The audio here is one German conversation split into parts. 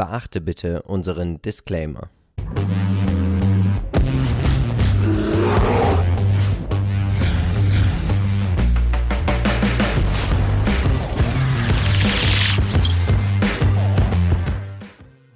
Beachte bitte unseren Disclaimer.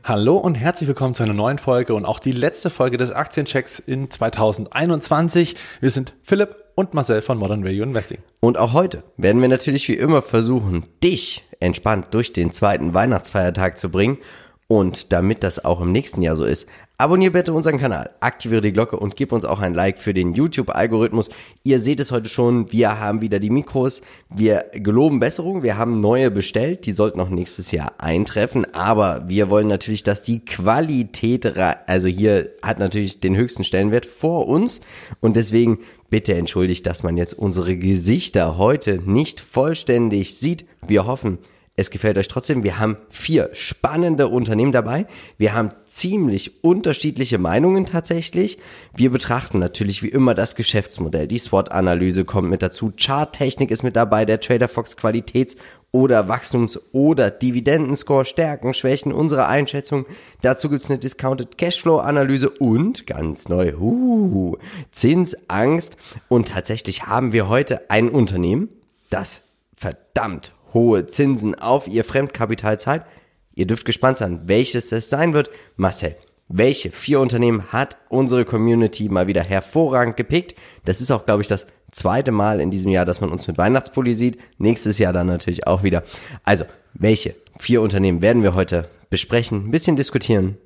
Hallo und herzlich willkommen zu einer neuen Folge und auch die letzte Folge des Aktienchecks in 2021. Wir sind Philipp und Marcel von Modern Value Investing. Und auch heute werden wir natürlich wie immer versuchen, dich entspannt durch den zweiten Weihnachtsfeiertag zu bringen. Und damit das auch im nächsten Jahr so ist, Abonnier bitte unseren Kanal, aktiviere die Glocke und gib uns auch ein Like für den YouTube-Algorithmus. Ihr seht es heute schon, wir haben wieder die Mikros. Wir geloben Besserung, wir haben neue bestellt, die sollten noch nächstes Jahr eintreffen. Aber wir wollen natürlich, dass die Qualität, also hier hat natürlich den höchsten Stellenwert vor uns. Und deswegen bitte entschuldigt, dass man jetzt unsere Gesichter heute nicht vollständig sieht. Wir hoffen, es gefällt euch trotzdem. Wir haben vier spannende Unternehmen dabei. Wir haben ziemlich unterschiedliche Meinungen tatsächlich. Wir betrachten natürlich wie immer das Geschäftsmodell. Die SWOT-Analyse kommt mit dazu. Charttechnik ist mit dabei. Der Trader Fox Qualitäts- oder Wachstums- oder Dividendenscore, Stärken, Schwächen, unsere Einschätzung. Dazu gibt's eine Discounted Cashflow-Analyse und ganz neu, uh, Zinsangst. Und tatsächlich haben wir heute ein Unternehmen, das verdammt hohe Zinsen auf ihr Fremdkapital zahlt. Ihr dürft gespannt sein, welches es sein wird. Marcel, welche vier Unternehmen hat unsere Community mal wieder hervorragend gepickt? Das ist auch, glaube ich, das zweite Mal in diesem Jahr, dass man uns mit Weihnachtspulli sieht. Nächstes Jahr dann natürlich auch wieder. Also, welche vier Unternehmen werden wir heute besprechen, ein bisschen diskutieren?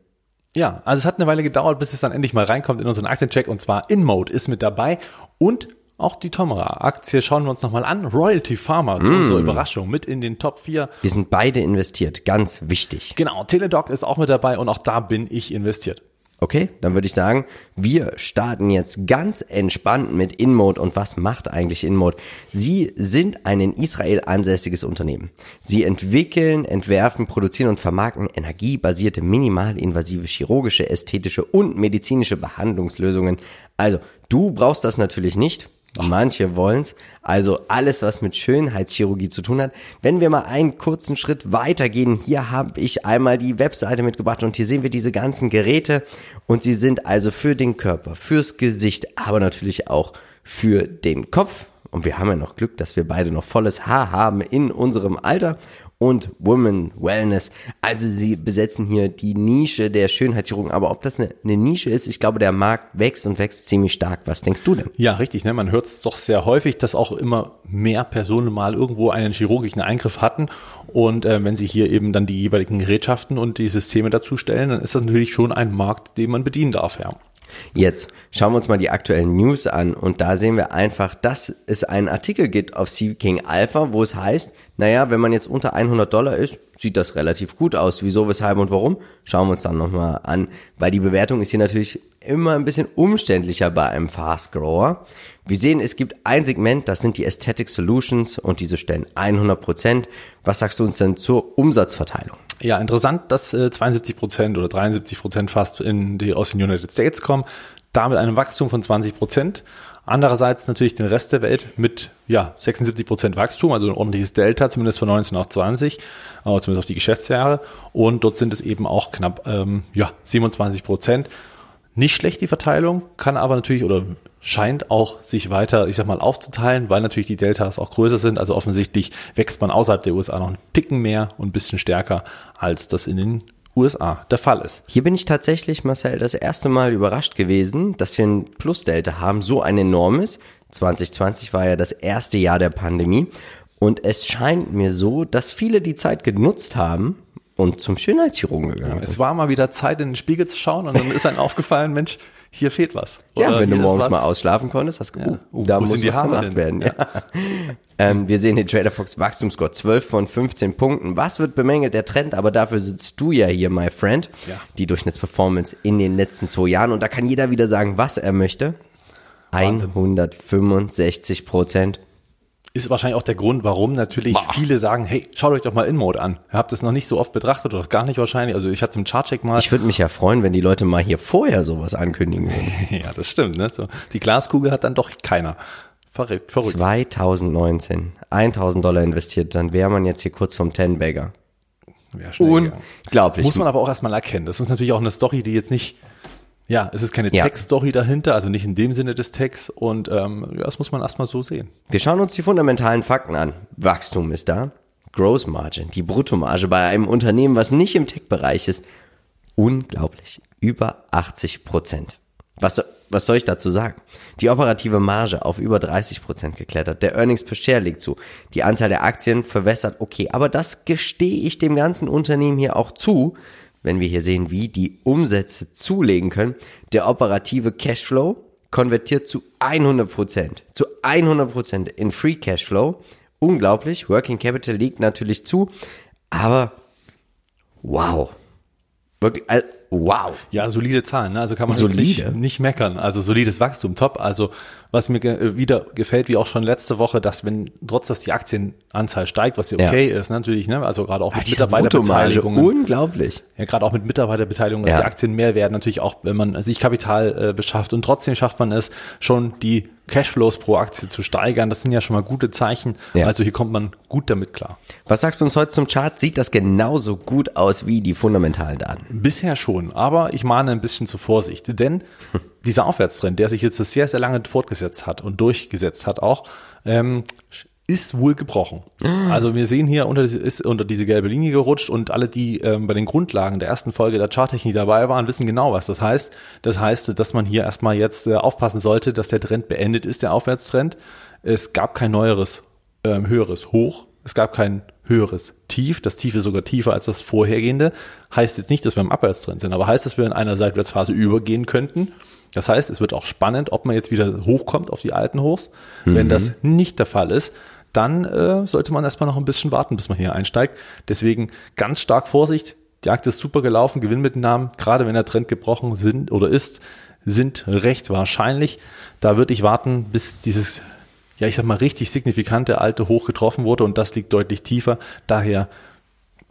Ja, also es hat eine Weile gedauert, bis es dann endlich mal reinkommt in unseren Aktiencheck und zwar InMode ist mit dabei und auch die Tomra-Aktie schauen wir uns nochmal an. Royalty Pharma, zu mm. unserer Überraschung, mit in den Top 4. Wir sind beide investiert, ganz wichtig. Genau, Teledoc ist auch mit dabei und auch da bin ich investiert. Okay, dann würde ich sagen, wir starten jetzt ganz entspannt mit InMode. Und was macht eigentlich InMode? Sie sind ein in Israel ansässiges Unternehmen. Sie entwickeln, entwerfen, produzieren und vermarkten energiebasierte, minimalinvasive chirurgische, ästhetische und medizinische Behandlungslösungen. Also, du brauchst das natürlich nicht. Manche wollen's. Also alles, was mit Schönheitschirurgie zu tun hat. Wenn wir mal einen kurzen Schritt weitergehen, hier habe ich einmal die Webseite mitgebracht und hier sehen wir diese ganzen Geräte und sie sind also für den Körper, fürs Gesicht, aber natürlich auch für den Kopf. Und wir haben ja noch Glück, dass wir beide noch volles Haar haben in unserem Alter und Women Wellness. Also sie besetzen hier die Nische der Schönheitschirurgen. Aber ob das eine, eine, Nische ist, ich glaube, der Markt wächst und wächst ziemlich stark. Was denkst du denn? Ja, richtig. Ne? Man hört es doch sehr häufig, dass auch immer mehr Personen mal irgendwo einen chirurgischen Eingriff hatten. Und äh, wenn sie hier eben dann die jeweiligen Gerätschaften und die Systeme dazu stellen, dann ist das natürlich schon ein Markt, den man bedienen darf, ja. Jetzt schauen wir uns mal die aktuellen News an und da sehen wir einfach, dass es einen Artikel gibt auf King Alpha, wo es heißt, naja, wenn man jetzt unter 100 Dollar ist, sieht das relativ gut aus. Wieso, weshalb und warum? Schauen wir uns dann nochmal an, weil die Bewertung ist hier natürlich immer ein bisschen umständlicher bei einem Fast Grower. Wir sehen, es gibt ein Segment, das sind die Aesthetic Solutions und diese stellen 100 Prozent. Was sagst du uns denn zur Umsatzverteilung? Ja, interessant, dass äh, 72 Prozent oder 73 Prozent fast in die, aus den United States kommen. Da mit einem Wachstum von 20 Prozent. Andererseits natürlich den Rest der Welt mit ja, 76 Prozent Wachstum, also ein ordentliches Delta, zumindest von 19 auf 20, äh, zumindest auf die Geschäftsjahre. Und dort sind es eben auch knapp ähm, ja, 27 Prozent. Nicht schlecht die Verteilung, kann aber natürlich oder scheint auch sich weiter, ich sag mal, aufzuteilen, weil natürlich die Deltas auch größer sind. Also offensichtlich wächst man außerhalb der USA noch einen Ticken mehr und ein bisschen stärker, als das in den USA der Fall ist. Hier bin ich tatsächlich, Marcel, das erste Mal überrascht gewesen, dass wir ein Plus-Delta haben, so ein enormes. 2020 war ja das erste Jahr der Pandemie und es scheint mir so, dass viele die Zeit genutzt haben, und zum Schönheitschirurgen gegangen. Ja, es war mal wieder Zeit, in den Spiegel zu schauen und dann ist einem aufgefallen, Mensch, hier fehlt was. Oder ja, wenn du morgens mal ausschlafen konntest, hast du, ja. uh, da muss was Haare gemacht werden. Ja. ähm, wir sehen den Trader Fox Wachstumsscore 12 von 15 Punkten. Was wird bemängelt? Der Trend, aber dafür sitzt du ja hier, my friend. Ja. Die Durchschnittsperformance in den letzten zwei Jahren. Und da kann jeder wieder sagen, was er möchte. Wahnsinn. 165 Prozent ist wahrscheinlich auch der Grund, warum natürlich Boah. viele sagen, hey, schaut euch doch mal InMode an. Ihr habt das noch nicht so oft betrachtet oder gar nicht wahrscheinlich. Also ich hatte es im Chartcheck mal. Ich würde mich ja freuen, wenn die Leute mal hier vorher sowas ankündigen würden. ja, das stimmt. Ne? So, die Glaskugel hat dann doch keiner. Verrückt, verrückt. 2019, 1000 Dollar investiert, dann wäre man jetzt hier kurz vom Ten-Bagger. Schnell gegangen. Unglaublich. Muss man aber auch erstmal erkennen. Das ist natürlich auch eine Story, die jetzt nicht, ja, es ist keine Ja. Text-Story dahinter, also nicht in dem Sinne des Texts und ähm, ja, das muss man erstmal so sehen. Wir schauen uns die fundamentalen Fakten an. Wachstum ist da. Gross Margin, die Bruttomarge bei einem Unternehmen, was nicht im Tech-Bereich ist, unglaublich. Über 80 Prozent. Was, was soll ich dazu sagen? Die operative Marge auf über 30 Prozent geklettert. Der Earnings per Share liegt zu. Die Anzahl der Aktien verwässert. Okay, aber das gestehe ich dem ganzen Unternehmen hier auch zu, wenn wir hier sehen, wie die Umsätze zulegen können. Der operative Cashflow konvertiert zu 100 Prozent. Zu 100 Prozent in Free Cashflow. Unglaublich. Working Capital liegt natürlich zu. Aber wow. Wirklich, wow. Ja, solide Zahlen, ne? also kann man Solide? nicht, nicht meckern. Also solides Wachstum, top. Also was mir ge äh, wieder gefällt, wie auch schon letzte Woche, dass wenn trotz dass die Aktienanzahl steigt, was ja Ja. okay ist, natürlich, ne? also gerade auch mit Mitarbeiterbeteiligungen. unglaublich. Ja, gerade auch mit Mitarbeiterbeteiligung, dass Ja. die Aktien mehr werden, natürlich auch, wenn man sich Kapital äh, beschafft und trotzdem schafft man es, schon die Cashflows pro Aktie zu steigern. Das sind ja schon mal gute Zeichen. Ja. Also hier kommt man gut damit klar. Was sagst du uns heute zum Chart? Sieht das genauso gut aus wie die fundamentalen Daten? Bisher schon, aber ich mahne ein bisschen zur Vorsicht, denn dieser Aufwärtstrend, der sich jetzt sehr, sehr lange fortgesetzt hat und durchgesetzt hat auch, ähm, ist wohl gebrochen. Also wir sehen hier, unter, ist unter diese gelbe Linie gerutscht und alle, die ähm, bei den Grundlagen der ersten Folge der Charttechnik dabei waren, wissen genau, was das heißt. Das heißt, dass man hier erstmal jetzt äh, aufpassen sollte, dass der Trend beendet ist, der Aufwärtstrend. Es gab kein neueres, ähm, höheres Hoch. Es gab kein höheres Tief. Das Tief ist sogar tiefer als das vorhergehende. Heißt jetzt nicht, dass wir im Abwärtstrend sind, aber heißt, dass wir in einer Seitwärtsphase übergehen könnten. Das heißt, es wird auch spannend, ob man jetzt wieder hochkommt auf die alten Hochs. Wenn das nicht der Fall ist, dann äh, sollte man erstmal noch ein bisschen warten, bis man hier einsteigt. Deswegen ganz stark Vorsicht. Die Aktie ist super gelaufen, Gewinnmitnahmen, gerade wenn der Trend gebrochen sind oder ist, sind recht wahrscheinlich. Da würde ich warten, bis dieses, ja, ich sag mal, richtig signifikante alte Hoch getroffen wurde und das liegt deutlich tiefer. Daher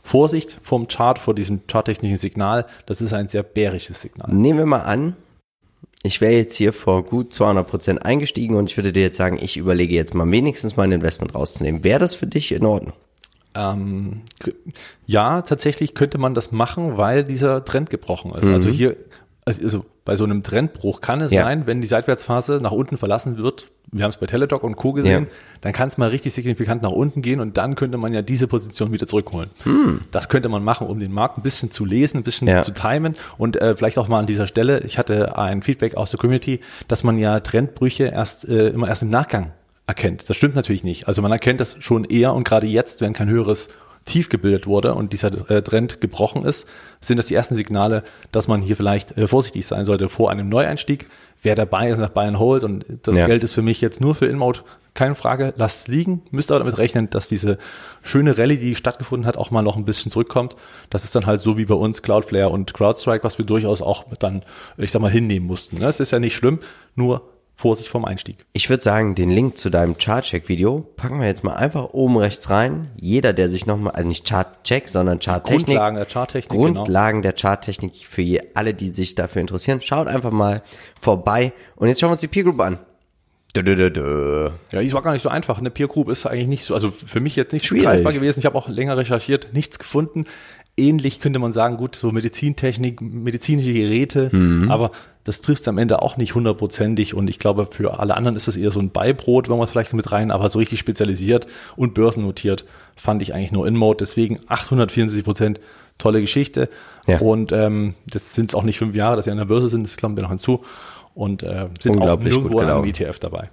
Vorsicht vom Chart, vor diesem charttechnischen Signal. Das ist ein sehr bärisches Signal. Nehmen wir mal an, ich wäre jetzt hier vor gut 200 Prozent eingestiegen und ich würde dir jetzt sagen, ich überlege jetzt mal wenigstens mein Investment rauszunehmen. Wäre das für dich in Ordnung? Ähm, ja, tatsächlich könnte man das machen, weil dieser Trend gebrochen ist. Also hier, also also bei so einem Trendbruch kann es Ja. sein, wenn die Seitwärtsphase nach unten verlassen wird, wir haben es bei Teledoc und Co. gesehen, Ja. dann kann es mal richtig signifikant nach unten gehen und dann könnte man ja diese Position wieder zurückholen. Das könnte man machen, um den Markt ein bisschen zu lesen, ein bisschen Ja. zu timen und äh, vielleicht auch mal an dieser Stelle, ich hatte ein Feedback aus der Community, dass man ja Trendbrüche erst äh, immer erst im Nachgang erkennt. Das stimmt natürlich nicht. Also man erkennt das schon eher und gerade jetzt, wenn kein höheres Tief gebildet wurde und dieser äh, Trend gebrochen ist, sind das die ersten Signale, dass man hier vielleicht äh, vorsichtig sein sollte vor einem Neueinstieg. Wer dabei ist nach Bayern holt und das Ja. Geld ist für mich jetzt nur für InMode, keine Frage, lasst es liegen. Müsst aber damit rechnen, dass diese schöne Rallye, die stattgefunden hat, auch mal noch ein bisschen zurückkommt. Das ist dann halt so wie bei uns Cloudflare und CrowdStrike, was wir durchaus auch dann, ich sag mal, hinnehmen mussten. ne? Es ist ja nicht schlimm, nur Vorsicht vom Einstieg. Ich würde sagen, den Link zu deinem Chartcheck-Video packen wir jetzt mal einfach oben rechts rein. Jeder, der sich nochmal, also nicht Chartcheck, sondern Charttechnik. Grundlagen der Charttechnik, genau. Grundlagen der Charttechnik für je, alle, die sich dafür interessieren. Schaut einfach mal vorbei. Und jetzt schauen wir uns die Peer Group an. Dö, dö, dö. Ja, es war gar nicht so einfach. Eine Peer Group ist eigentlich nicht so, also für mich jetzt nicht so Schwierig. greifbar gewesen. Ich habe auch länger recherchiert, nichts gefunden. Ähnlich könnte man sagen, gut, so Medizintechnik, medizinische Geräte, aber das trifft es am Ende auch nicht hundertprozentig und ich glaube, für alle anderen ist das eher so ein Beibrot, wenn man es vielleicht mit rein, aber so richtig spezialisiert und börsennotiert fand ich eigentlich nur InMode. Deswegen 874 Prozent, tolle Geschichte. Ja. Und ähm, das sind es auch nicht fünf Jahre, dass sie an der Börse sind, das klammern wir noch hinzu. Und äh, sind auch Unglaublich gut nirgendwo an einem. ETF dabei.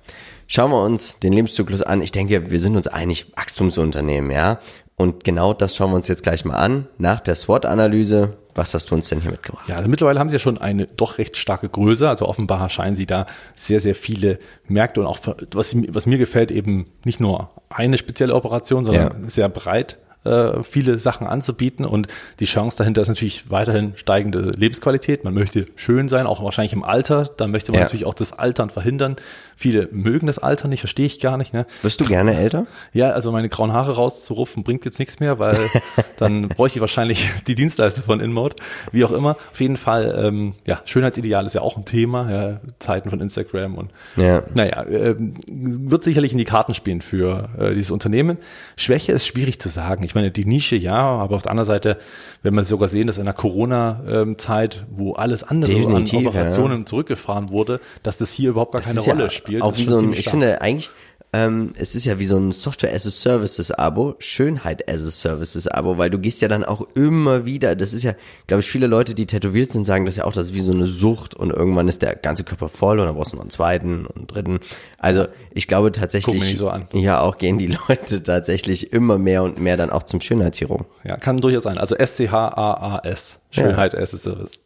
Schauen wir uns den Lebenszyklus an. Ich denke, wir sind uns einig, Wachstumsunternehmen, ja. Und genau das schauen wir uns jetzt gleich mal an. Nach der SWOT-Analyse, was hast du uns denn hier mitgebracht? Ja, also mittlerweile haben sie ja schon eine doch recht starke Größe. Also offenbar scheinen sie da sehr, sehr viele Märkte und auch, was, was mir gefällt, eben nicht nur eine spezielle Operation, sondern Ja. sehr breit äh, viele Sachen anzubieten. Und die Chance dahinter ist natürlich weiterhin steigende Lebensqualität. Man möchte schön sein, auch wahrscheinlich im Alter. Da möchte man Ja. natürlich auch das Altern verhindern. Viele mögen das Altern nicht, verstehe ich gar nicht. Ne? Wirst du gerne älter? Ja, also meine grauen Haare rauszurufen bringt jetzt nichts mehr, weil dann bräuchte ich wahrscheinlich die Dienstleister von InMode, wie auch immer. Auf jeden Fall, ähm, ja, Schönheitsideal ist ja auch ein Thema, ja, Zeiten von Instagram und Ja. naja, ähm, wird sicherlich in die Karten spielen für äh, dieses Unternehmen. Schwäche ist schwierig zu sagen. Ich Ich meine, die Nische ja, aber auf der anderen Seite, wenn wir sogar sehen, dass in der Corona-Zeit, wo alles andere Definitiv, an Operationen ja. zurückgefahren wurde, dass das hier überhaupt gar Das keine ist ja Rolle spielt. Auch wie so ein, ich finde eigentlich, ähm, es ist ja wie so ein Software as a Services Abo, Schönheit as a Services Abo, weil du gehst ja dann auch immer wieder, das ist ja, glaube ich, viele Leute, die tätowiert sind, sagen das ja auch, das ist wie so eine Sucht und irgendwann ist der ganze Körper voll und dann brauchst du noch einen zweiten und einen dritten. Also ich glaube tatsächlich, Guck mir nicht so an. ja, auch gehen die Leute tatsächlich immer mehr und mehr dann auch zum Schönheitschirurgen. Ja, kann durchaus sein. Also S-C-H-A-A-S. Schönheit as a Service.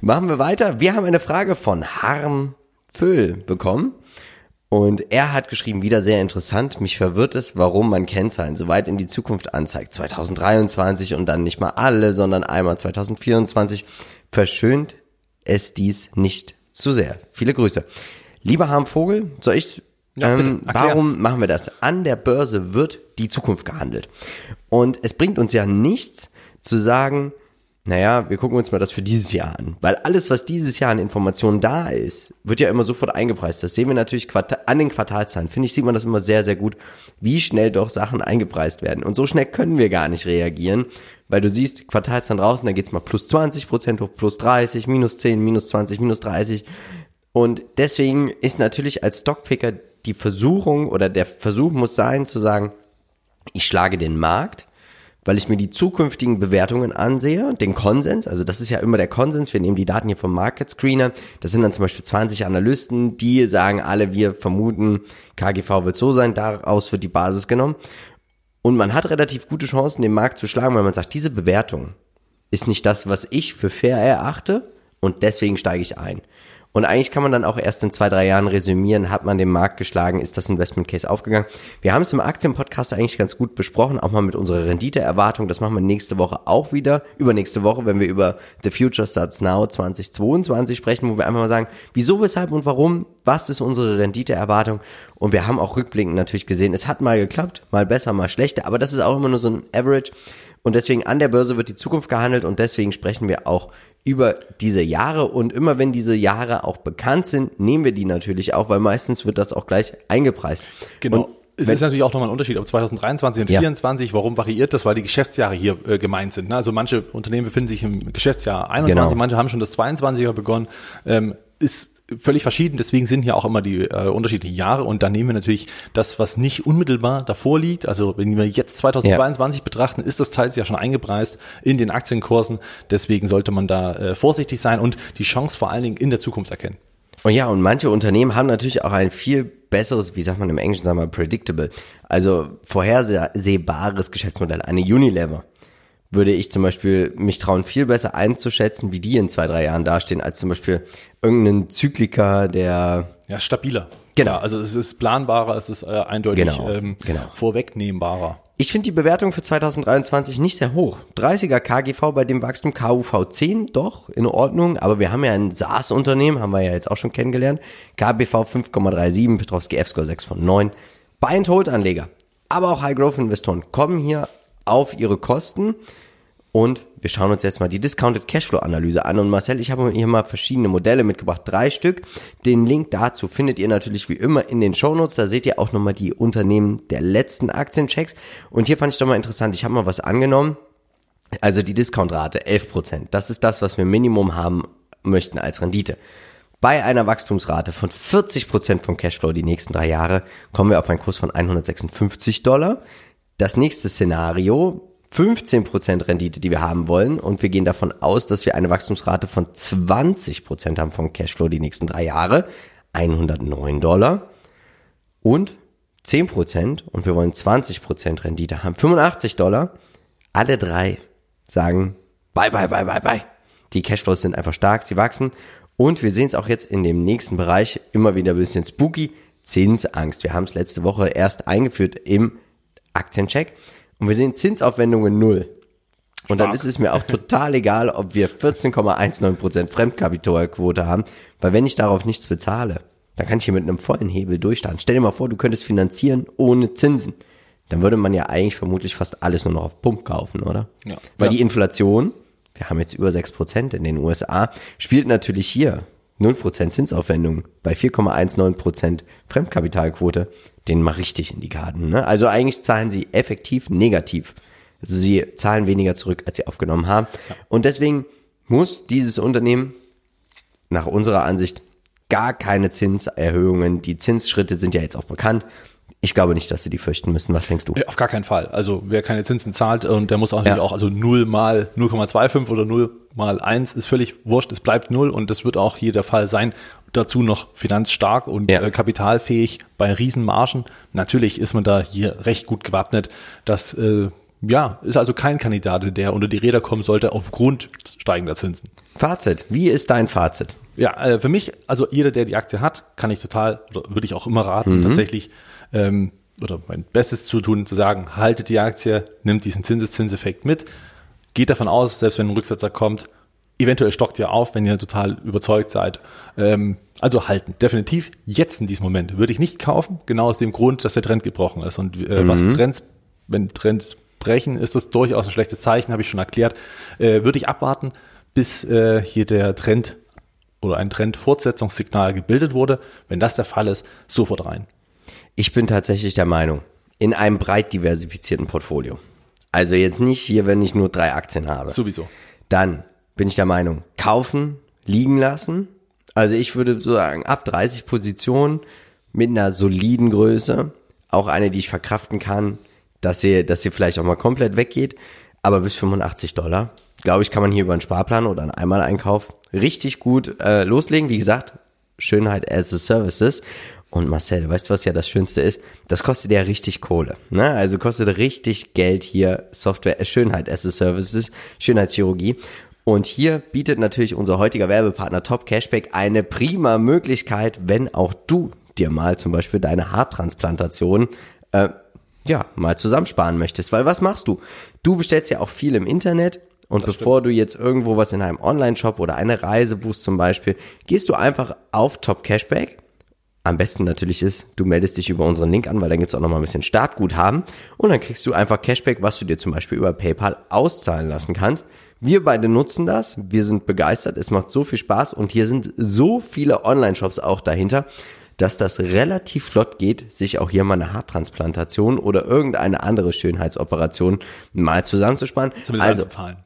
Machen wir weiter. Wir haben eine Frage von Harm Föhl bekommen. Und er hat geschrieben, wieder sehr interessant, mich verwirrt es, warum man Kennzahlen so weit in die Zukunft anzeigt. 2023 und dann nicht mal alle, sondern einmal 2024. Verschönt es dies nicht zu sehr. Viele Grüße. Lieber Harm Vogel, soll ich, Ja, ähm, warum machen wir das? An der Börse wird die Zukunft gehandelt. Und es bringt uns ja nichts zu sagen, naja, wir gucken uns mal das für dieses Jahr an. Weil alles, was dieses Jahr an Informationen da ist, wird ja immer sofort eingepreist. Das sehen wir natürlich an den Quartalzahlen. Finde ich, sieht man das immer sehr, sehr gut, wie schnell doch Sachen eingepreist werden. Und so schnell können wir gar nicht reagieren, weil du siehst, Quartalzahlen draußen, da geht's mal plus 20 Prozent hoch, plus 30, minus 10, minus 20, minus 30. Und deswegen ist natürlich als Stockpicker die Versuchung oder der Versuch muss sein zu sagen, ich schlage den Markt, weil ich mir die zukünftigen Bewertungen ansehe, den Konsens, also das ist ja immer der Konsens, wir nehmen die Daten hier vom Market Screener, das sind dann zum Beispiel 20 Analysten, die sagen alle, wir vermuten, KGV wird so sein, daraus wird die Basis genommen. Und man hat relativ gute Chancen, den Markt zu schlagen, weil man sagt, diese Bewertung ist nicht das, was ich für fair erachte und deswegen steige ich ein. Und eigentlich kann man dann auch erst in zwei, drei Jahren resümieren, hat man den Markt geschlagen, ist das Investment Case aufgegangen. Wir haben es im Aktienpodcast eigentlich ganz gut besprochen, auch mal mit unserer Renditeerwartung. Das machen wir nächste Woche auch wieder, übernächste Woche, wenn wir über The Future Starts Now 2022 sprechen, wo wir einfach mal sagen, wieso, weshalb und warum, was ist unsere Renditeerwartung. Und wir haben auch rückblickend natürlich gesehen, es hat mal geklappt, mal besser, mal schlechter, aber das ist auch immer nur so ein Average. Und deswegen an der Börse wird die Zukunft gehandelt und deswegen sprechen wir auch über diese Jahre und immer wenn diese Jahre auch bekannt sind, nehmen wir die natürlich auch, weil meistens wird das auch gleich eingepreist. Genau. Und es ist natürlich auch nochmal ein Unterschied, ob 2023 und Ja. 2024, warum variiert das? Weil die Geschäftsjahre hier äh, gemeint sind. Ne? Also manche Unternehmen befinden sich im Geschäftsjahr 21, Genau. manche haben schon das 22er begonnen. Ähm, ist völlig verschieden, deswegen sind hier auch immer die äh, unterschiedlichen Jahre und dann nehmen wir natürlich das, was nicht unmittelbar davor liegt. Also wenn wir jetzt 2022 betrachten, ist das teils ja schon eingepreist in den Aktienkursen. Deswegen sollte man da äh, vorsichtig sein und die Chance vor allen Dingen in der Zukunft erkennen. Und ja, und manche Unternehmen haben natürlich auch ein viel besseres, wie sagt man im Englischen, sagen wir, predictable, also vorhersehbares Geschäftsmodell. Eine Unilever würde ich zum Beispiel mich trauen, viel besser einzuschätzen, wie die in zwei, drei Jahren dastehen, als zum Beispiel irgendein Zykliker, der Ja, stabiler. Genau. Ja, also es ist planbarer, es ist äh, eindeutig Genau, ähm, genau. vorwegnehmbarer. Ich finde die Bewertung für 2023 nicht sehr hoch. 30er KGV bei dem Wachstum KUV 10, doch, in Ordnung. Aber wir haben ja ein SaaS-Unternehmen, haben wir ja jetzt auch schon kennengelernt. KBV 5,37, Petrovski F-Score 6 von 9. Buy-and-Hold-Anleger, aber auch High-Growth-Investoren kommen hier auf ihre Kosten. Und wir schauen uns jetzt mal die Discounted Cashflow-Analyse an. Und Marcel, ich habe hier mal verschiedene Modelle mitgebracht, drei Stück. Den Link dazu findet ihr natürlich wie immer in den Shownotes. Da seht ihr auch nochmal die Unternehmen der letzten Aktienchecks. Und hier fand ich doch mal interessant, ich habe mal was angenommen. Also die Discountrate 11%. Das ist das, was wir Minimum haben möchten als Rendite. Bei einer Wachstumsrate von 40% vom Cashflow die nächsten drei Jahre kommen wir auf einen Kurs von 156 Dollar. Das nächste Szenario, 15% Rendite, die wir haben wollen. Und wir gehen davon aus, dass wir eine Wachstumsrate von 20% haben vom Cashflow die nächsten drei Jahre. 109 Dollar. Und 10% und wir wollen 20% Rendite haben. 85 Dollar. Alle drei sagen, bye, bye, bye, bye, bye. Die Cashflows sind einfach stark, sie wachsen. Und wir sehen es auch jetzt in dem nächsten Bereich immer wieder ein bisschen spooky. Zinsangst. Wir haben es letzte Woche erst eingeführt im Aktiencheck. Und wir sehen Zinsaufwendungen null. Und dann Stark. ist es mir auch total egal, ob wir 14,19% Fremdkapitalquote haben, weil wenn ich darauf nichts bezahle, dann kann ich hier mit einem vollen Hebel durchstarten. Stell dir mal vor, du könntest finanzieren ohne Zinsen. Dann würde man ja eigentlich vermutlich fast alles nur noch auf Pump kaufen, oder? Ja. Weil Ja. die Inflation, wir haben jetzt über 6% in den USA, spielt natürlich hier 0% Zinsaufwendung bei 4,19% Fremdkapitalquote, den mal richtig in die Karten. Ne? Also eigentlich zahlen sie effektiv negativ Also sie zahlen weniger zurück, als sie aufgenommen haben. Und deswegen muss dieses Unternehmen nach unserer Ansicht gar keine Zinserhöhungen. Die Zinsschritte sind ja jetzt auch bekannt. Ich glaube nicht, dass sie die fürchten müssen. Was denkst du? Nee, Auf gar keinen Fall. Also wer keine Zinsen zahlt und der muss auch natürlich Ja. auch, also 0 mal 0,25 oder 0 mal 1 ist völlig wurscht, es bleibt 0 und das wird auch hier der Fall sein. Dazu noch finanzstark und Ja. äh, kapitalfähig bei Riesenmargen. Natürlich ist man da hier recht gut gewappnet. Das äh, ja, ist also kein Kandidat, der unter die Räder kommen sollte aufgrund steigender Zinsen. Fazit. Wie ist dein Fazit? Ja, äh, für mich, also jeder, der die Aktie hat, kann ich total, oder würde ich auch immer raten, tatsächlich, ähm, oder mein Bestes zu tun, zu sagen, haltet die Aktie, nimmt diesen Zinseszinseffekt mit, geht davon aus, selbst wenn ein Rücksetzer kommt, eventuell stockt ihr auf, wenn ihr total überzeugt seid. Ähm, also halten, definitiv. Jetzt in diesem Moment würde ich nicht kaufen, genau aus dem Grund, dass der Trend gebrochen ist. Und äh, was Trends, wenn Trends brechen, ist das durchaus ein schlechtes Zeichen, habe ich schon erklärt. Äh, würde ich abwarten, bis äh, hier der Trend oder ein Trendfortsetzungssignal gebildet wurde. Wenn das der Fall ist, sofort rein. Ich bin tatsächlich der Meinung, in einem breit diversifizierten Portfolio. Also jetzt nicht hier, wenn ich nur drei Aktien habe. Sowieso. Dann bin ich der Meinung, kaufen, liegen lassen. Also ich würde so sagen, ab 30 Positionen mit einer soliden Größe, auch eine, die ich verkraften kann, dass sie, dass sie vielleicht auch mal komplett weggeht, aber bis 85 Dollar, glaube ich, kann man hier über einen Sparplan oder einen Einmaleinkauf richtig gut äh, loslegen. Wie gesagt, Schönheit as a Services. Und Marcel, weißt du, was ja das Schönste ist? Das kostet ja richtig Kohle. Ne? Also kostet richtig Geld hier Software, äh, Schönheit as a Services, Schönheitschirurgie. Und hier bietet natürlich unser heutiger Werbepartner Top Cashback eine prima Möglichkeit, wenn auch du dir mal zum Beispiel deine Haartransplantation äh, ja, mal zusammensparen möchtest. Weil was machst du? Du bestellst ja auch viel im Internet und bevor du jetzt irgendwo was in einem Online-Shop oder eine Reise buchst zum Beispiel, gehst du einfach auf Top Cashback. Am besten natürlich ist, du meldest dich über unseren Link an, weil dann gibt's auch nochmal ein bisschen Startguthaben und dann kriegst du einfach Cashback, was du dir zum Beispiel über PayPal auszahlen lassen kannst. Wir beide nutzen das, wir sind begeistert, es macht so viel Spaß und hier sind so viele Online-Shops auch dahinter, dass das relativ flott geht, sich auch hier mal eine Haartransplantation oder irgendeine andere Schönheitsoperation mal zusammenzusparen. Zumindest also, einzuzahlen.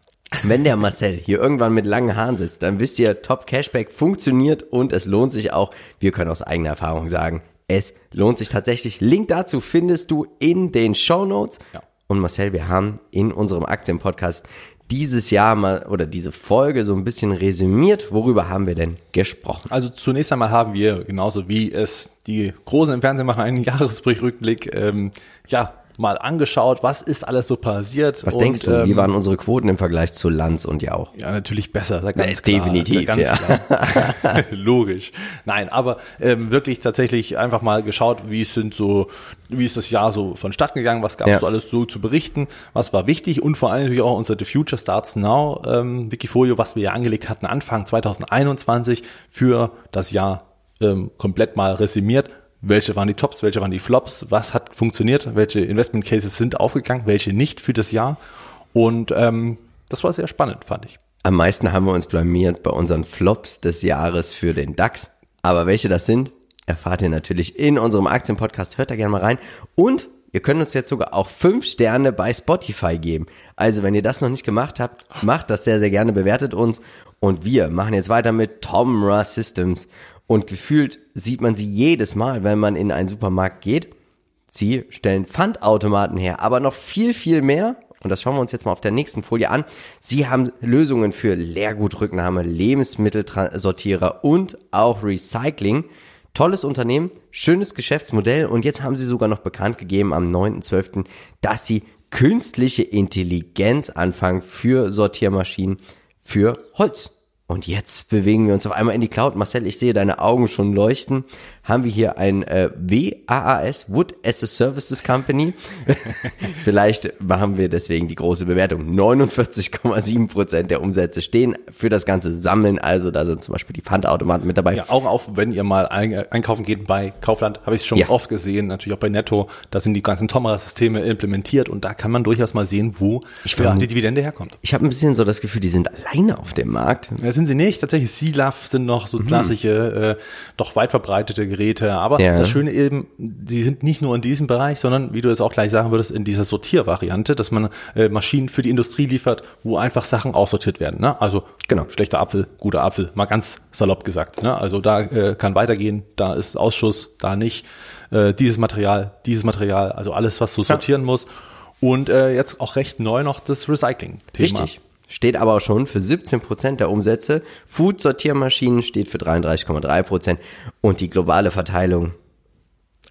Wenn der Marcel hier irgendwann mit langen Haaren sitzt, dann wisst ihr, Top Cashback funktioniert und es lohnt sich auch. Wir können aus eigener Erfahrung sagen, es lohnt sich tatsächlich. Link dazu findest du in den Show Notes. Ja. Und Marcel, wir haben in unserem Aktienpodcast dieses Jahr mal oder diese Folge so ein bisschen resümiert. Worüber haben wir denn gesprochen? Also zunächst einmal haben wir, genauso wie es die Großen im Fernsehen machen, einen Jahresrückblick, ähm, ja, mal angeschaut, was ist alles so passiert. Was Und, denkst du, ähm, wie waren unsere Quoten im Vergleich zu Lanz und Jauch? Ja, natürlich besser, ganz Nee, klar. definitiv, ganz ja. klar. Logisch. Nein, aber ähm, wirklich tatsächlich einfach mal geschaut, wie sind so, wie ist das Jahr so vonstatten gegangen, was gab es Ja. so alles so zu berichten, was war wichtig und vor allem natürlich auch unser The Future Starts Now ähm, Wikifolio, was wir ja angelegt hatten Anfang 2021 für das Jahr ähm, komplett mal resümiert. Welche waren die Tops, welche waren die Flops, was hat funktioniert, welche Investment Cases sind aufgegangen, welche nicht für das Jahr. Und ähm, das war sehr spannend, fand ich. Am meisten haben wir uns blamiert bei unseren Flops des Jahres für den DAX. Aber welche das sind, erfahrt ihr natürlich in unserem Aktienpodcast. Hört da gerne mal rein. Und ihr könnt uns jetzt sogar auch fünf Sterne bei Spotify geben. Also wenn ihr das noch nicht gemacht habt, macht das sehr, sehr gerne, bewertet uns. Und wir machen jetzt weiter mit Tomra Systems. Und gefühlt sieht man sie jedes Mal, wenn man in einen Supermarkt geht. Sie stellen Pfandautomaten her, aber noch viel, viel mehr. Und das schauen wir uns jetzt mal auf der nächsten Folie an. Sie haben Lösungen für Leergutrücknahme, Lebensmittelsortierer und auch Recycling. Tolles Unternehmen, schönes Geschäftsmodell und jetzt haben sie sogar noch bekannt gegeben am 9.12., dass sie künstliche Intelligenz anfangen für Sortiermaschinen für Holz. Und jetzt bewegen wir uns auf einmal in die Cloud. Marcel, ich sehe deine Augen schon leuchten. Haben wir hier ein äh, WAAS, Wood as a Services Company. Vielleicht machen wir deswegen die große Bewertung. 49,7 Prozent der Umsätze stehen für das ganze Sammeln. Also da sind zum Beispiel die Pfandautomaten mit dabei. Ja, Augen auf, wenn ihr mal ein, einkaufen geht bei Kaufland, habe ich es schon Ja. oft gesehen, natürlich auch bei Netto, da sind die ganzen Tomra-Systeme implementiert und da kann man durchaus mal sehen, wo Ich ja, die Dividende herkommt. Ich habe ein bisschen so das Gefühl, die sind alleine auf dem Markt. Es sind sie nicht. Tatsächlich, SILAF sind noch so klassische, äh, doch weit verbreitete Geräte. Aber Ja. das Schöne eben, sie sind nicht nur in diesem Bereich, sondern, wie du es auch gleich sagen würdest, in dieser Sortiervariante, dass man äh, Maschinen für die Industrie liefert, wo einfach Sachen aussortiert werden. Ne? Also Genau. schlechter Apfel, guter Apfel, mal ganz salopp gesagt. Ne? Also da äh, kann weitergehen, da ist Ausschuss, da nicht. Äh, dieses Material, dieses Material, also alles, was du sortieren musst. Und äh, jetzt auch recht neu noch das Recycling-Thema. Richtig. Steht aber auch schon für 17% der Umsätze. Food-Sortiermaschinen steht für 33,3% und die globale Verteilung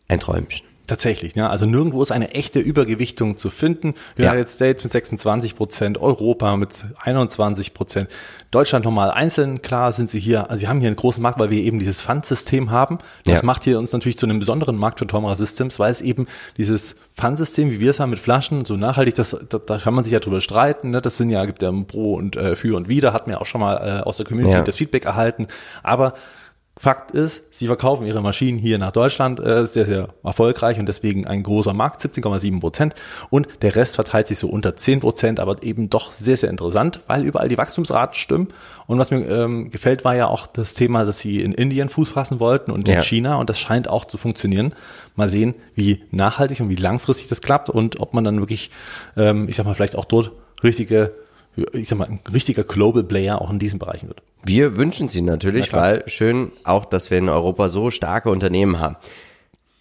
ein Träumchen. Tatsächlich, ja. Also nirgendwo ist eine echte Übergewichtung zu finden. Ja. United States mit 26 Prozent, Europa mit 21 Prozent, Deutschland nochmal einzeln. Klar sind sie hier, also sie haben hier einen großen Markt, weil wir eben dieses Pfandsystem haben. Das Ja. macht hier uns natürlich zu einem besonderen Markt für Tomra Systems, weil es eben dieses Pfandsystem, wie wir es haben mit Flaschen, so nachhaltig, das, da, da kann man sich ja drüber streiten. Ne? Das sind ja, gibt ja ein Pro und äh, für und wider, hat mir auch schon mal äh, aus der Community Ja. das Feedback erhalten. Aber Fakt ist, sie verkaufen ihre Maschinen hier nach Deutschland äh, sehr, sehr erfolgreich und deswegen ein großer Markt, 17,7 Prozent. Und der Rest verteilt sich so unter 10 Prozent, aber eben doch sehr, sehr interessant, weil überall die Wachstumsraten stimmen. Und was mir ähm, gefällt, war ja auch das Thema, dass sie in Indien Fuß fassen wollten und in Ja. China und das scheint auch zu funktionieren. Mal sehen, wie nachhaltig und wie langfristig das klappt und ob man dann wirklich, ähm, ich sag mal, vielleicht auch dort richtige, ich sag mal, ein richtiger Global Player auch in diesen Bereichen wird. Wir wünschen sie natürlich, Na weil schön auch, dass wir in Europa so starke Unternehmen haben.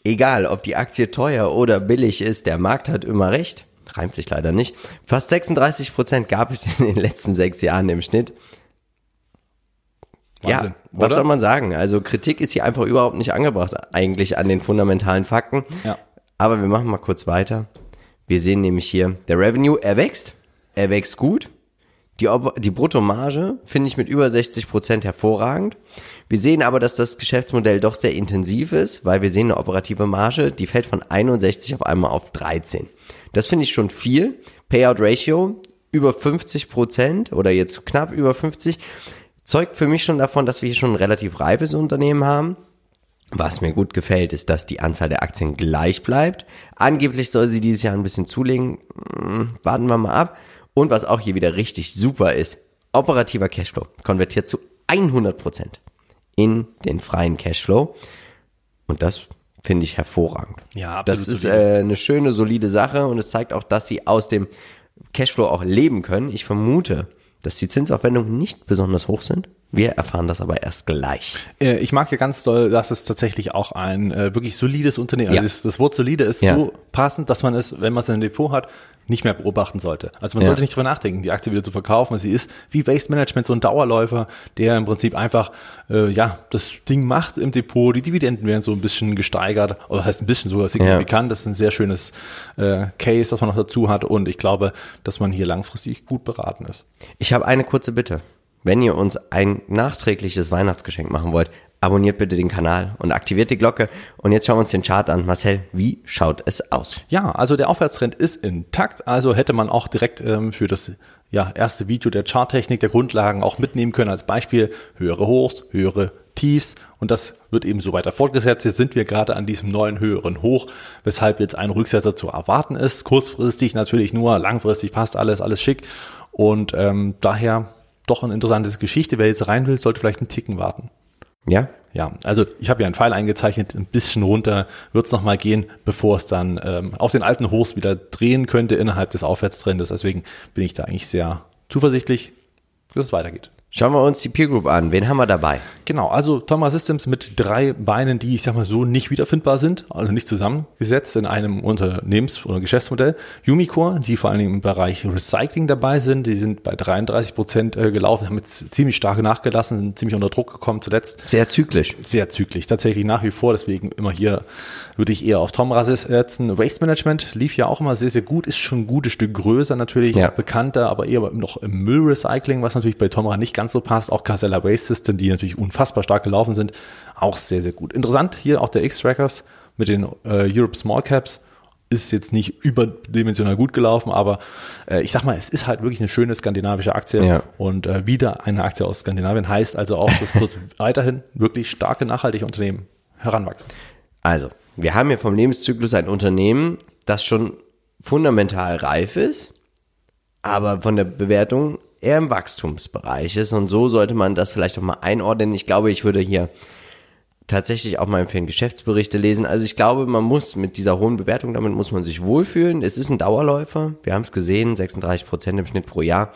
Egal, ob die Aktie teuer oder billig ist, der Markt hat immer recht. Reimt sich leider nicht. Fast 36 Prozent gab es in den letzten sechs Jahren im Schnitt. Wahnsinn, ja, was oder? soll man sagen? Also Kritik ist hier einfach überhaupt nicht angebracht, eigentlich an den fundamentalen Fakten. Ja. Aber wir machen mal kurz weiter. Wir sehen nämlich hier, der Revenue, er wächst. Er wächst gut. Die, die Bruttomarge finde ich mit über 60 Prozent hervorragend. Wir sehen aber, dass das Geschäftsmodell doch sehr intensiv ist, weil wir sehen eine operative Marge, die fällt von 61 auf einmal auf 13. Das finde ich schon viel. Payout Ratio über 50 Prozent oder jetzt knapp über 50 zeugt für mich schon davon, dass wir hier schon ein relativ reifes Unternehmen haben. Was mir gut gefällt, ist, dass die Anzahl der Aktien gleich bleibt. Angeblich soll sie dieses Jahr ein bisschen zulegen. Hm, Warten wir mal ab. Und was auch hier wieder richtig super ist, operativer Cashflow konvertiert zu 100% in den freien Cashflow. Und das finde ich hervorragend. Ja, Das absolut ist solide. äh, eine schöne, solide Sache und es zeigt auch, dass sie aus dem Cashflow auch leben können. Ich vermute, dass die Zinsaufwendungen nicht besonders hoch sind. Wir erfahren das aber erst gleich. Äh, Ich mag ja ganz doll, dass es tatsächlich auch ein äh, wirklich solides Unternehmen Ja. Also das, das Wort solide ist Ja. so passend, dass man es, wenn man es in einem Depot hat, nicht mehr beobachten sollte. Also man Ja. sollte nicht drüber nachdenken, die Aktie wieder zu verkaufen. weil Sie ist wie Waste Management so ein Dauerläufer, der im Prinzip einfach äh, ja das Ding macht im Depot. Die Dividenden werden so ein bisschen gesteigert, oder heißt ein bisschen sogar signifikant. Das ist ein sehr schönes äh, Case, was man noch dazu hat. Und ich glaube, dass man hier langfristig gut beraten ist. Ich habe eine kurze Bitte. Wenn ihr uns ein nachträgliches Weihnachtsgeschenk machen wollt, abonniert bitte den Kanal und aktiviert die Glocke. Und jetzt schauen wir uns den Chart an. Marcel, wie schaut es aus? Ja, also der Aufwärtstrend ist intakt, also hätte man auch direkt ähm, für das ja, erste Video der Charttechnik der Grundlagen auch mitnehmen können als Beispiel höhere Hochs, höhere Tiefs und das wird eben so weiter fortgesetzt. Jetzt sind wir gerade an diesem neuen höheren Hoch, weshalb jetzt ein Rücksetzer zu erwarten ist. Kurzfristig natürlich nur, langfristig passt alles, alles schick und ähm, daher doch eine interessante Geschichte. Wer jetzt rein will, sollte vielleicht einen Ticken warten. Ja? Ja, also ich habe ja einen Pfeil eingezeichnet, ein bisschen runter wird es nochmal gehen, bevor es dann ähm, auf den alten Hochs wieder drehen könnte innerhalb des Aufwärtstrendes. Deswegen bin ich da eigentlich sehr zuversichtlich, dass es weitergeht. Schauen wir uns die Peer Group an. Wen haben wir dabei? Genau, also Thomas Systems mit drei Beinen, die ich sag mal so nicht wiederfindbar sind, also nicht zusammengesetzt in einem Unternehmens- oder Geschäftsmodell. Umicore, die vor allen Dingen im Bereich Recycling dabei sind, die sind bei 33 Prozent äh, gelaufen, haben jetzt ziemlich stark nachgelassen, sind ziemlich unter Druck gekommen zuletzt. Sehr zyklisch. sehr zügig, tatsächlich nach wie vor. Deswegen immer hier würde ich eher auf Rasses setzen. Waste Management lief ja auch immer sehr, sehr gut, ist schon ein gutes Stück größer natürlich, Ja. bekannter, aber eher noch im Müllrecycling, was natürlich bei Tomra nicht ganz so passt. Auch Casella Waste System, die natürlich unfassbar stark gelaufen sind, auch sehr, sehr gut. Interessant hier auch der X-Trackers mit den äh, Europe Small Caps. Ist jetzt nicht überdimensional gut gelaufen, aber äh, ich sag mal, es ist halt wirklich eine schöne skandinavische Aktie Ja. und äh, wieder eine Aktie aus Skandinavien heißt also auch, dass dort weiterhin wirklich starke, nachhaltige Unternehmen heranwachsen. Also, wir haben hier vom Lebenszyklus ein Unternehmen, das schon fundamental reif ist, aber von der Bewertung eher im Wachstumsbereich ist. Und so sollte man das vielleicht auch mal einordnen. Ich glaube, ich würde hier tatsächlich auch mal empfehlen, Geschäftsberichte lesen. Also ich glaube, man muss mit dieser hohen Bewertung, damit muss man sich wohlfühlen. Es ist ein Dauerläufer. Wir haben es gesehen, 36 Prozent im Schnitt pro Jahr.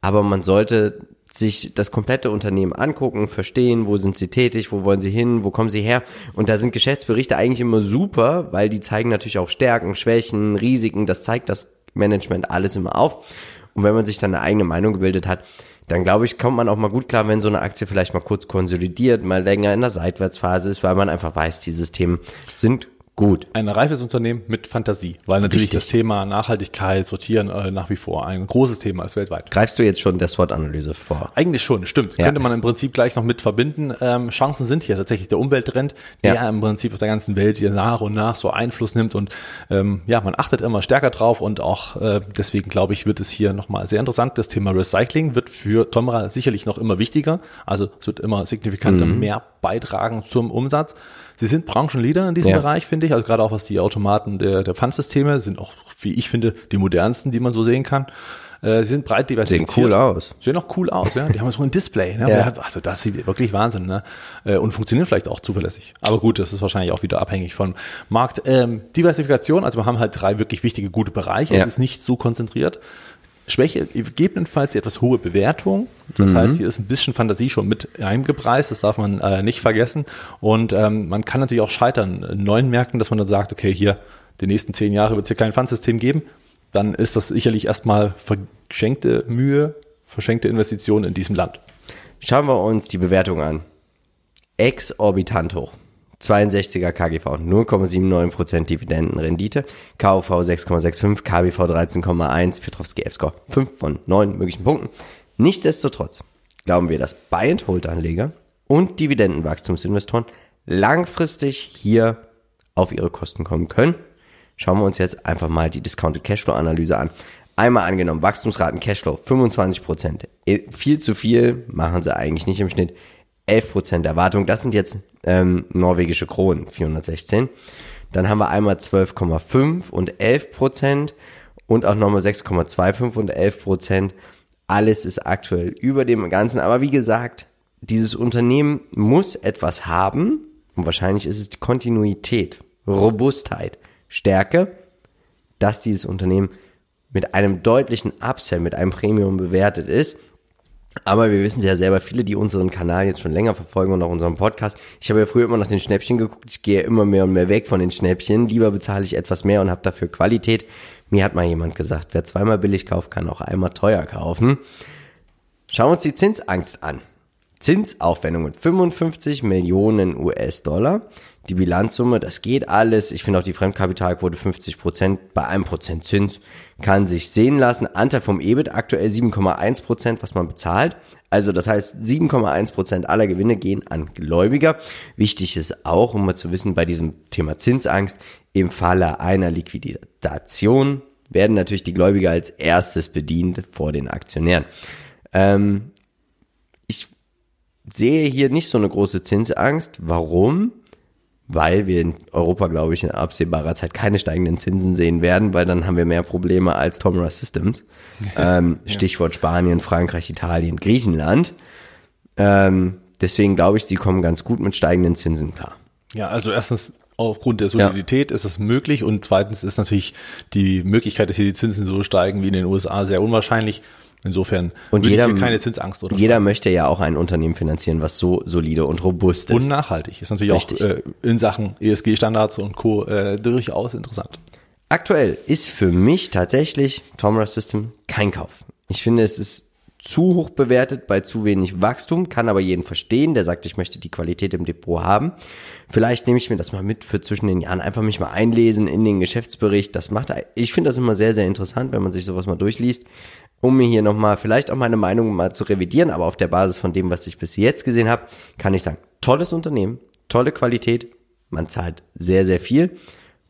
Aber man sollte sich das komplette Unternehmen angucken, verstehen, wo sind sie tätig, wo wollen sie hin, wo kommen sie her. Und da sind Geschäftsberichte eigentlich immer super, weil die zeigen natürlich auch Stärken, Schwächen, Risiken. Das zeigt das Management alles immer auf. Und wenn man sich dann eine eigene Meinung gebildet hat, dann glaube ich, kommt man auch mal gut klar, wenn so eine Aktie vielleicht mal kurz konsolidiert, mal länger in der Seitwärtsphase ist, weil man einfach weiß, diese Themen sind gut. Ein reifes Unternehmen mit Fantasie, weil natürlich Richtig. das Thema Nachhaltigkeit, Sortieren äh, nach wie vor ein großes Thema ist weltweit. Greifst du jetzt schon der SWOT-Analyse vor? Eigentlich schon, stimmt. Ja. Könnte man im Prinzip gleich noch mit verbinden. Ähm, Chancen sind hier tatsächlich der Umwelttrend, der Ja. im Prinzip auf der ganzen Welt hier nach und nach so Einfluss nimmt und ähm, ja, man achtet immer stärker drauf und auch äh, deswegen glaube ich, wird es hier nochmal sehr interessant. Das Thema Recycling wird für Tomra sicherlich noch immer wichtiger. Also es wird immer signifikanter mehr beitragen zum Umsatz. Sie sind Branchenleader in diesem Ja. Bereich, finde ich. Also gerade auch was die Automaten der, der Pfandsysteme sind auch, wie ich finde, die modernsten, die man so sehen kann. Äh, Sie sind breit Sehen diversifiziert. cool aus. Sehen auch cool aus, ja. Die haben so ein Display, ne? Ja. Also das sieht wirklich Wahnsinn, ne? Äh, Und funktioniert vielleicht auch zuverlässig. Aber gut, das ist wahrscheinlich auch wieder abhängig vom Markt. Ähm, Diversifikation, also wir haben halt drei wirklich wichtige, gute Bereiche. Ja. Es ist nicht so konzentriert. Schwäche, gegebenenfalls die etwas hohe Bewertung. Das Mhm. heißt, hier ist ein bisschen Fantasie schon mit eingepreist, das darf man äh, nicht vergessen. Und ähm, man kann natürlich auch scheitern in neuen Märkten, dass man dann sagt, okay, hier, die nächsten zehn Jahre wird es hier kein Pfandsystem geben. Dann ist das sicherlich erstmal verschenkte Mühe, verschenkte Investitionen in diesem Land. Schauen wir uns die Bewertung an. Exorbitant hoch. 62er KGV, 0,79% Dividendenrendite, KUV 6,65, KBV 13,1, Petrovski F-Score 5 von 9 möglichen Punkten. Nichtsdestotrotz glauben wir, dass Buy-and-Hold-Anleger und Dividendenwachstumsinvestoren langfristig hier auf ihre Kosten kommen können. Schauen wir uns jetzt einfach mal die Discounted Cashflow Analyse an. Einmal angenommen, Wachstumsraten Cashflow 25%. Eh, Viel zu viel machen sie eigentlich nicht im Schnitt. 11% Erwartung. Das sind jetzt ähm, norwegische Kronen, 416. Dann haben wir einmal 12,5 und 11% und auch nochmal 6,25 und 11%. Alles ist aktuell über dem Ganzen. Aber wie gesagt, dieses Unternehmen muss etwas haben und wahrscheinlich ist es die Kontinuität, Robustheit, Stärke, dass dieses Unternehmen mit einem deutlichen Upsell, mit einem Premium bewertet ist. Aber wir wissen ja selber, viele, die unseren Kanal jetzt schon länger verfolgen und auch unseren Podcast, ich habe ja früher immer nach den Schnäppchen geguckt, ich gehe immer mehr und mehr weg von den Schnäppchen, lieber bezahle ich etwas mehr und habe dafür Qualität. Mir hat mal jemand gesagt, wer zweimal billig kauft, kann auch einmal teuer kaufen. Schauen wir uns die Zinsangst an. Zinsaufwendungen 55 Millionen US-Dollar. Die Bilanzsumme, das geht alles. Ich finde auch die Fremdkapitalquote 50 Prozent bei einem Prozent Zins kann sich sehen lassen. Anteil vom EBIT aktuell 7,1 Prozent, was man bezahlt. Also das heißt, 7,1 Prozent aller Gewinne gehen an Gläubiger. Wichtig ist auch, um mal zu wissen, bei diesem Thema Zinsangst, im Falle einer Liquidation werden natürlich die Gläubiger als erstes bedient vor den Aktionären. Ähm, ich sehe hier nicht so eine große Zinsangst. Warum? Weil wir in Europa, glaube ich, in absehbarer Zeit keine steigenden Zinsen sehen werden, weil dann haben wir mehr Probleme als Tomra Systems. Ähm, Stichwort Spanien, Frankreich, Italien, Griechenland. Ähm, deswegen glaube ich, sie kommen ganz gut mit steigenden Zinsen klar. Ja, also erstens aufgrund der Solidität ist es möglich und zweitens ist natürlich die Möglichkeit, dass hier die Zinsen so steigen wie in den USA sehr unwahrscheinlich. Insofern Und jeder, keine Zinsangst oder jeder möchte ja auch ein Unternehmen finanzieren, was so solide und robust ist. und nachhaltig ist natürlich Richtig. auch äh, in Sachen ESG-Standards und Co. Äh, durchaus interessant. Aktuell ist für mich tatsächlich Tomra System kein Kauf. Ich finde, es ist zu hoch bewertet bei zu wenig Wachstum, kann aber jeden verstehen, der sagt, ich möchte die Qualität im Depot haben. Vielleicht nehme ich mir das mal mit für zwischen den Jahren, einfach mich mal einlesen in den Geschäftsbericht. Das macht, ich finde das immer sehr, sehr interessant, wenn man sich sowas mal durchliest, um mir hier nochmal vielleicht auch meine Meinung mal zu revidieren, aber auf der Basis von dem, was ich bis jetzt gesehen habe, kann ich sagen, tolles Unternehmen, tolle Qualität, man zahlt sehr, sehr viel.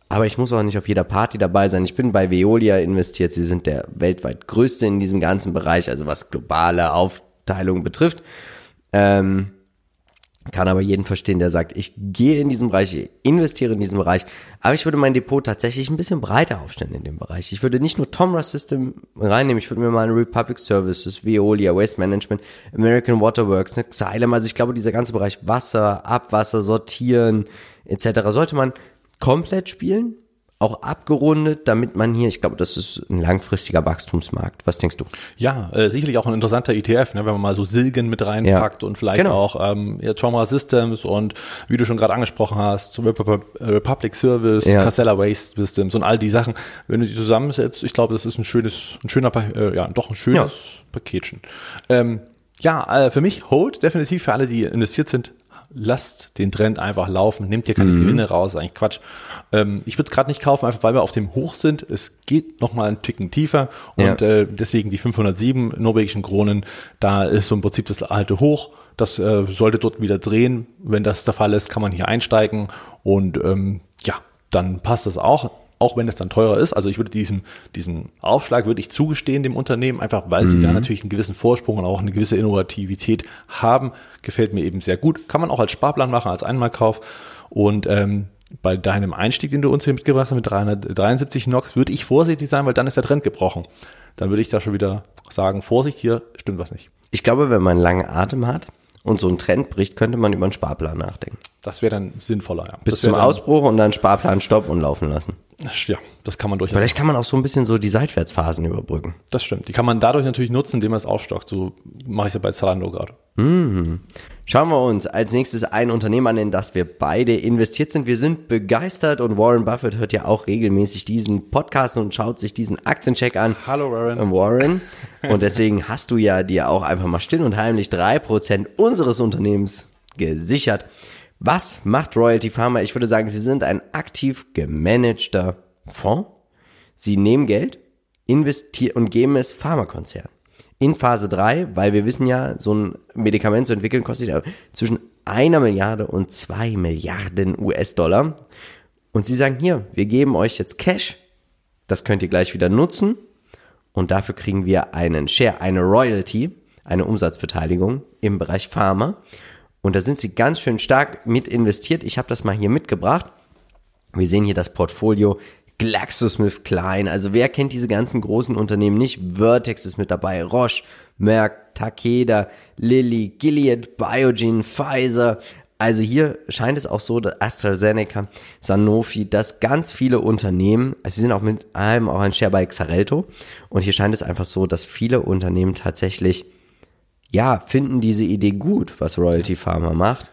Aber ich muss auch nicht auf jeder Party dabei sein. Ich bin bei Veolia investiert. Sie sind der weltweit größte in diesem ganzen Bereich, also was globale Aufteilung betrifft. Ähm, Kann aber jeden verstehen, der sagt, ich gehe in diesen Bereich, ich investiere in diesen Bereich, aber ich würde mein Depot tatsächlich ein bisschen breiter aufstellen in dem Bereich. Ich würde nicht nur Tomra System reinnehmen, ich würde mir mal Republic Services, Veolia, Waste Management, American Waterworks, eine Xylem, also ich glaube, dieser ganze Bereich Wasser, Abwasser, Sortieren etc. sollte man komplett spielen auch abgerundet, damit man hier, ich glaube, das ist ein langfristiger Wachstumsmarkt. Was denkst du? Ja, äh, sicherlich auch ein interessanter ETF, ne, wenn man mal so Silgen mit reinpackt ja. und vielleicht genau. auch ähm, ja, Trauma Systems und wie du schon gerade angesprochen hast, Republic Service, ja. Casella Waste Systems und all die Sachen. Wenn du sie zusammensetzt, ich glaube, das ist ein schönes, ein schöner, äh, ja, doch ein schönes ja. Paketchen. Ähm, ja, äh, für mich Hold definitiv für alle, die investiert sind, lasst den Trend einfach laufen, nehmt ihr keine mhm. Gewinne raus, eigentlich Quatsch. Ähm, ich würde es gerade nicht kaufen, einfach weil wir auf dem Hoch sind. Es geht nochmal einen Ticken tiefer und ja. äh, deswegen die 507 norwegischen Kronen, da ist so im Prinzip das alte Hoch. Das äh, sollte dort wieder drehen. Wenn das der Fall ist, kann man hier einsteigen und ähm, ja, dann passt das auch auch wenn es dann teurer ist. Also ich würde diesen, diesen Aufschlag würde ich zugestehen dem Unternehmen, einfach weil mhm. sie da mhm. natürlich einen gewissen Vorsprung und auch eine gewisse Innovativität haben. Gefällt mir eben sehr gut. Kann man auch als Sparplan machen, als Einmalkauf. Und ähm, bei deinem Einstieg, den du uns hier mitgebracht hast mit 373 Nox, würde ich vorsichtig sein, weil dann ist der Trend gebrochen. Dann würde ich da schon wieder sagen, Vorsicht, hier stimmt was nicht. Ich glaube, wenn man einen langen Atem hat und so ein Trend bricht, könnte man über einen Sparplan nachdenken. Das wäre dann sinnvoller, ja. Bis zum Ausbruch und dann Sparplan stoppen und laufen lassen. Ja, das kann man durchaus. Vielleicht kann man auch so ein bisschen so die Seitwärtsphasen überbrücken. Das stimmt. Die kann man dadurch natürlich nutzen, indem man es aufstockt. So mache ich es ja bei Zalando gerade. Mhm. Schauen wir uns als nächstes ein Unternehmen an, in das wir beide investiert sind. Wir sind begeistert und Warren Buffett hört ja auch regelmäßig diesen Podcast und schaut sich diesen Aktiencheck an. Hallo Warren. Warren. Und deswegen hast du ja dir auch einfach mal still und heimlich drei Prozent unseres Unternehmens gesichert. Was macht Royalty Pharma? Ich würde sagen, sie sind ein aktiv gemanagter Fonds. Sie nehmen Geld, investieren und geben es Pharmakonzernen. In Phase 3, weil wir wissen ja, so ein Medikament zu entwickeln kostet zwischen einer Milliarde und zwei Milliarden US-Dollar. Und sie sagen hier, wir geben euch jetzt Cash. Das könnt ihr gleich wieder nutzen. Und dafür kriegen wir einen Share, eine Royalty, eine Umsatzbeteiligung im Bereich Pharma. Und da sind sie ganz schön stark mit investiert. Ich habe das mal hier mitgebracht. Wir sehen hier das Portfolio GlaxoSmithKline. Also wer kennt diese ganzen großen Unternehmen nicht? Vertex ist mit dabei, Roche, Merck, Takeda, Lilly, Gilead, Biogen, Pfizer. Also hier scheint es auch so, dass AstraZeneca, Sanofi, dass ganz viele Unternehmen, also sie sind auch mit allem auch ein Share bei Xarelto. Und hier scheint es einfach so, dass viele Unternehmen tatsächlich ja, finden diese Idee gut, was Royalty Pharma macht.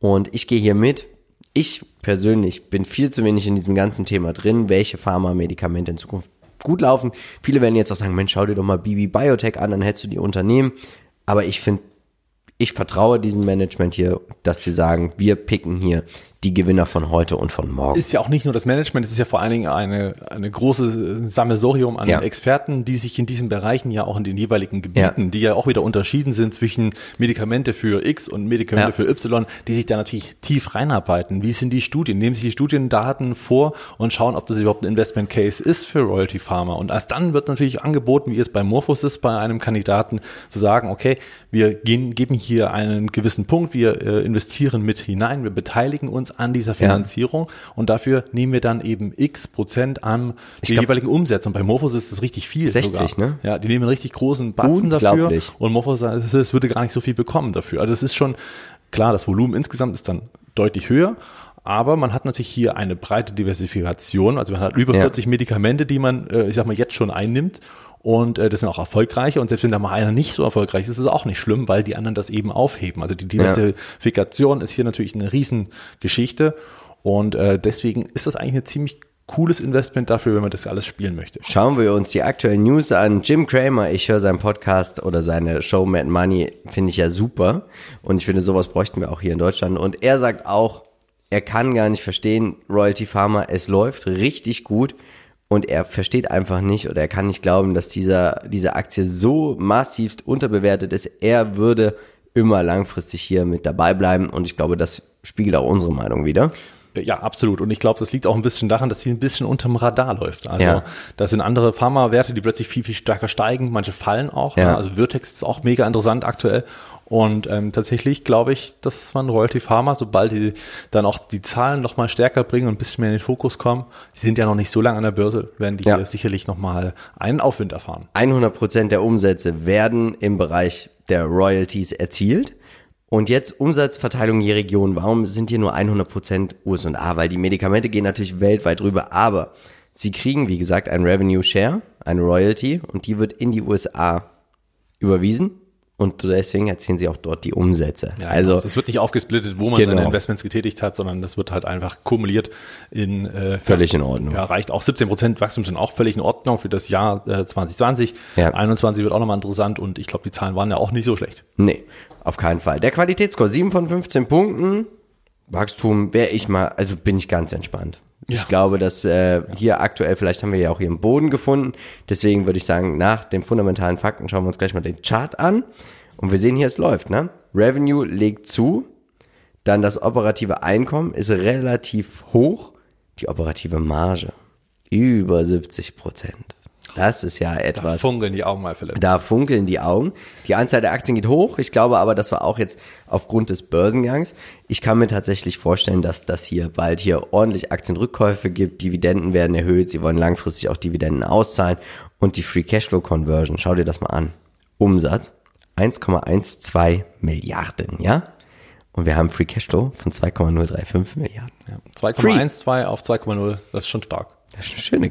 Und ich gehe hier mit. Ich persönlich bin viel zu wenig in diesem ganzen Thema drin, welche Pharma-Medikamente in Zukunft gut laufen. Viele werden jetzt auch sagen, Mensch, schau dir doch mal BB Biotech an, dann hättest du die Unternehmen. Aber ich finde, ich vertraue diesem Management hier, dass sie sagen, wir picken hier die Gewinner von heute und von morgen. Ist ja auch nicht nur das Management, es ist ja vor allen Dingen eine, eine große Sammelsorium an ja. Experten, die sich in diesen Bereichen ja auch in den jeweiligen Gebieten, ja. die ja auch wieder unterschieden sind zwischen Medikamente für X und Medikamente ja. für Y, die sich da natürlich tief reinarbeiten. Wie sind die Studien? Nehmen sich die Studiendaten vor und schauen, ob das überhaupt ein Investment Case ist für Royalty Pharma. Und erst dann wird natürlich angeboten, wie es bei Morphos ist, bei einem Kandidaten zu sagen, okay, wir gehen, geben hier einen gewissen Punkt, wir äh, investieren mit hinein, wir beteiligen uns uns an dieser Finanzierung ja. und dafür nehmen wir dann eben x Prozent an die jeweiligen Umsätze. Und bei Morphos ist das richtig viel 60, sogar. ne? Ja, die nehmen einen richtig großen Batzen dafür und Morphos es würde gar nicht so viel bekommen dafür. Also es ist schon klar, das Volumen insgesamt ist dann deutlich höher, aber man hat natürlich hier eine breite Diversifikation. Also man hat über ja. 40 Medikamente, die man, äh, ich sag mal, jetzt schon einnimmt. Und äh, das sind auch erfolgreiche. Und selbst wenn da mal einer nicht so erfolgreich ist, ist es auch nicht schlimm, weil die anderen das eben aufheben. Also die Diversifikation ja. ist hier natürlich eine Riesengeschichte. Und äh, deswegen ist das eigentlich ein ziemlich cooles Investment dafür, wenn man das alles spielen möchte. Schauen wir uns die aktuellen News an. Jim Cramer, ich höre seinen Podcast oder seine Show Mad Money, finde ich ja super. Und ich finde, sowas bräuchten wir auch hier in Deutschland. Und er sagt auch, er kann gar nicht verstehen, Royalty Pharma, es läuft richtig gut und er versteht einfach nicht oder er kann nicht glauben, dass dieser, diese Aktie so massivst unterbewertet ist. Er würde immer langfristig hier mit dabei bleiben und ich glaube, das spiegelt auch unsere Meinung wieder. Ja, absolut. Und ich glaube, das liegt auch ein bisschen daran, dass sie ein bisschen unterm Radar läuft. Also ja. das sind andere Pharmawerte, die plötzlich viel, viel stärker steigen. Manche fallen auch. Ne? Ja. Ne? Also Vertex ist auch mega interessant aktuell. Und ähm, tatsächlich glaube ich, dass man Royalty Pharma, sobald die dann auch die Zahlen noch mal stärker bringen und ein bisschen mehr in den Fokus kommen, die sind ja noch nicht so lange an der Börse, werden die Ja. hier sicherlich noch mal einen Aufwind erfahren. 100% der Umsätze werden im Bereich der Royalties erzielt. Und jetzt Umsatzverteilung je Region. Warum sind hier nur 100% USA? Weil die Medikamente gehen natürlich weltweit rüber, aber sie kriegen, wie gesagt, ein Revenue Share, eine Royalty, und die wird in die USA überwiesen. Und deswegen erzielen sie auch dort die Umsätze. also, es wird nicht aufgesplittet, wo man Genau. seine Investments getätigt hat, sondern das wird halt einfach kumuliert in äh, Völlig in Ordnung. Ja, reicht auch 17 Prozent Wachstum sind auch völlig in Ordnung für das Jahr äh, 2020. Ja. 21 wird auch nochmal interessant und ich glaube, die Zahlen waren ja auch nicht so schlecht. Nee, auf keinen Fall. Der Qualitätsscore, 7 von 15 Punkten. Wachstum wäre ich mal, also bin ich ganz entspannt. Ja. Ich glaube, dass äh, hier aktuell, vielleicht haben wir ja auch hier einen Boden gefunden. Deswegen würde ich sagen, nach den fundamentalen Fakten schauen wir uns gleich mal den Chart an. Und wir sehen hier, es läuft, ne? Revenue legt zu. Dann das operative Einkommen ist relativ hoch. Die operative Marge über 70 Prozent. Das ist ja etwas. Funkeln die Augen mal, Philipp. Da funkeln die Augen. Die Anzahl der Aktien geht hoch. Ich glaube aber, das war auch jetzt aufgrund des Börsengangs. Ich kann mir tatsächlich vorstellen, dass das hier bald hier ordentlich Aktienrückkäufe gibt. Dividenden werden erhöht. Sie wollen langfristig auch Dividenden auszahlen. Und die Free Cashflow Conversion, schau dir das mal an. Umsatz 1,12 Milliarden, ja? Und wir haben Free Cashflow von 2,035 Milliarden. Ja. 2,12 auf 2,0, das ist schon stark. Schöne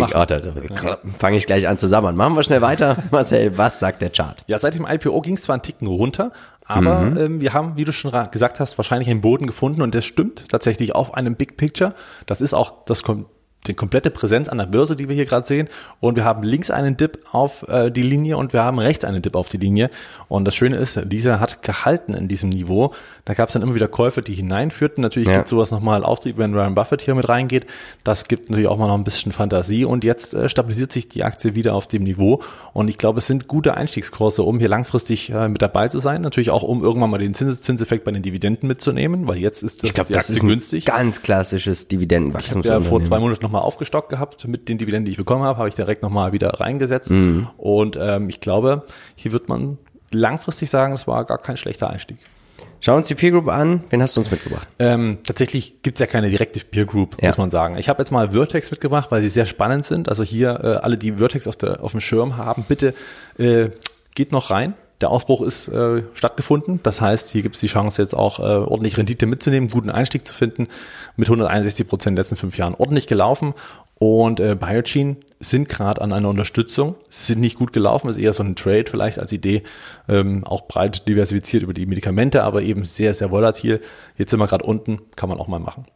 machen. oh, da, da fange ich gleich an zusammen. Machen wir schnell weiter. Marcel, was sagt der Chart? Ja, seit dem IPO ging es zwar einen Ticken runter, aber Mhm. ähm, wir haben, wie du schon gesagt hast, wahrscheinlich einen Boden gefunden und das stimmt tatsächlich auf einem Big Picture. Das ist auch das kom die komplette Präsenz an der Börse, die wir hier gerade sehen. Und wir haben links einen Dip auf äh, die Linie und wir haben rechts einen Dip auf die Linie. Und das Schöne ist, dieser hat gehalten in diesem Niveau. Da gab es dann immer wieder Käufe, die hineinführten. Natürlich Ja. gibt sowas nochmal Auftrieb, wenn Warren Buffett hier mit reingeht. Das gibt natürlich auch mal noch ein bisschen Fantasie. Und jetzt äh, stabilisiert sich die Aktie wieder auf dem Niveau. Und ich glaube, es sind gute Einstiegskurse, um hier langfristig äh, mit dabei zu sein. Natürlich auch, um irgendwann mal den Zinseszinseffekt bei den Dividenden mitzunehmen, weil jetzt ist das, Ich glaube, die das ist ein günstig. ganz klassisches Ich habe Dividendenwachstumsunternehmen. ja vor zwei Monaten nochmal aufgestockt gehabt mit den Dividenden, die ich bekommen habe, habe ich direkt nochmal wieder reingesetzt. Mhm. Und ähm, ich glaube, hier wird man langfristig sagen, das war gar kein schlechter Einstieg. Schau uns die Peer Group an. Wen hast du uns mitgebracht? Ähm, tatsächlich gibt's ja keine direkte Peer Group, Ja. muss man sagen. Ich habe jetzt mal Vertex mitgebracht, weil sie sehr spannend sind. Also hier äh, alle, die Vertex auf, der, auf dem Schirm haben, bitte äh, geht noch rein. Der Ausbruch ist äh, stattgefunden. Das heißt, hier gibt's die Chance, jetzt auch äh, ordentlich Rendite mitzunehmen, guten Einstieg zu finden. Mit 161 Prozent in den letzten fünf Jahren ordentlich gelaufen. Und äh, Biogene sind gerade an einer Unterstützung, sind nicht gut gelaufen, ist eher so ein Trade vielleicht als Idee, ähm, auch breit diversifiziert über die Medikamente, aber eben sehr, sehr volatil. Jetzt sind wir gerade unten, kann man auch mal machen.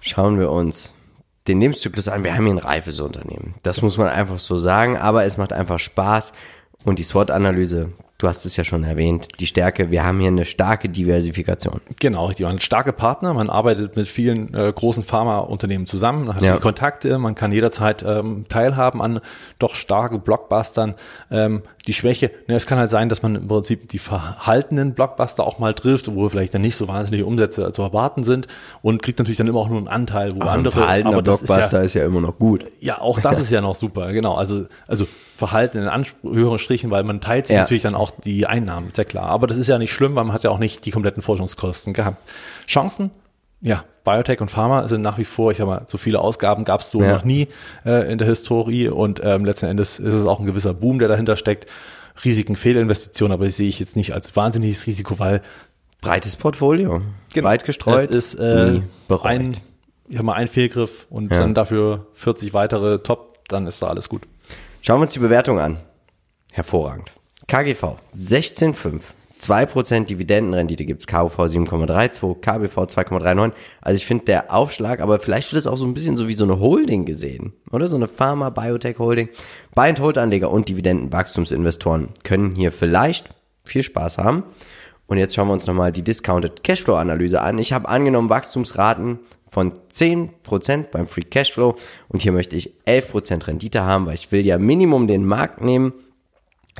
Schauen wir uns den Lebenszyklus an. Wir haben hier ein reifes Unternehmen. Das muss man einfach so sagen, aber es macht einfach Spaß. Und die SWOT-Analyse, du hast es ja schon erwähnt, die Stärke, wir haben hier eine starke Diversifikation. Genau. Man hat starke Partner, man arbeitet mit vielen äh, großen Pharmaunternehmen zusammen, man hat Ja. viele Kontakte, man kann jederzeit ähm, teilhaben an doch starke Blockbustern. Ähm, die Schwäche, ne, es kann halt sein, dass man im Prinzip die verhaltenen Blockbuster auch mal trifft, wo vielleicht dann nicht so wahnsinnige Umsätze zu erwarten sind und kriegt natürlich dann immer auch nur einen Anteil, wo Ein andere. verhaltener aber das ist ja- Blockbuster ist ja, immer noch gut. Ja, auch das ist ja noch super, genau. Also, also Verhalten in höheren Strichen, weil man teilt sich Ja. natürlich dann auch die Einnahmen, ist ja klar. Aber das ist ja nicht schlimm, weil man hat ja auch nicht die kompletten Forschungskosten gehabt. Chancen? Ja, Biotech und Pharma sind nach wie vor, ich sag mal, so viele Ausgaben gab es so Ja. noch nie äh, in der Historie und ähm, letzten Endes ist es auch ein gewisser Boom, der dahinter steckt. Risiken, Fehlinvestitionen, aber die sehe ich jetzt nicht als wahnsinniges Risiko, weil Breites Portfolio. Breit gestreut. es ist äh, ein, ich sag mal, ein Fehlgriff und Ja. dann dafür 40 weitere Top, dann ist da alles gut. Schauen wir uns die Bewertung an. Hervorragend. KGV 16,5. 2% Dividendenrendite gibt's KUV 7,32, KBV 2,39. Also ich finde der Aufschlag, aber vielleicht wird es auch so ein bisschen so wie so eine Holding gesehen, oder? So eine Pharma Biotech Holding. Buy and Hold Anleger und Dividendenwachstumsinvestoren können hier vielleicht viel Spaß haben. Und jetzt schauen wir uns nochmal die Discounted Cashflow Analyse an. Ich habe angenommen Wachstumsraten von 10% beim Free Cashflow und hier möchte ich 11% Rendite haben, weil ich will ja Minimum den Markt nehmen.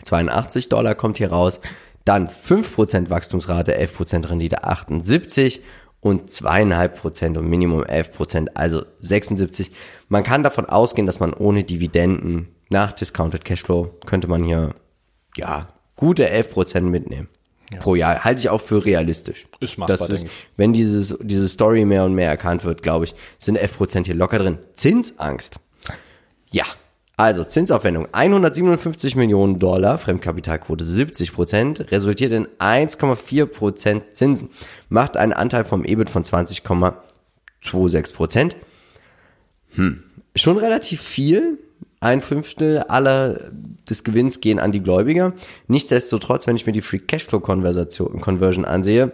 82 Dollar kommt hier raus. Dann 5% Wachstumsrate, 11% Rendite, 78 und 2,5% und Minimum 11%, also 76. Man kann davon ausgehen, dass man ohne Dividenden nach Discounted Cashflow könnte man hier, ja, gute 11% mitnehmen. pro Jahr. Halte ich auch für realistisch. Ist machbar, das ist. Wenn dieses, diese Story mehr und mehr erkannt wird, glaube ich, sind 11% hier locker drin. Zinsangst. Ja. Also Zinsaufwendung 157 Millionen Dollar, Fremdkapitalquote 70 Prozent, resultiert in 1,4 Prozent Zinsen, macht einen Anteil vom EBIT von 20,26 Prozent. Hm. Schon relativ viel. Ein Fünftel aller des Gewinns gehen an die Gläubiger. Nichtsdestotrotz, wenn ich mir die Free Cashflow Conversion ansehe,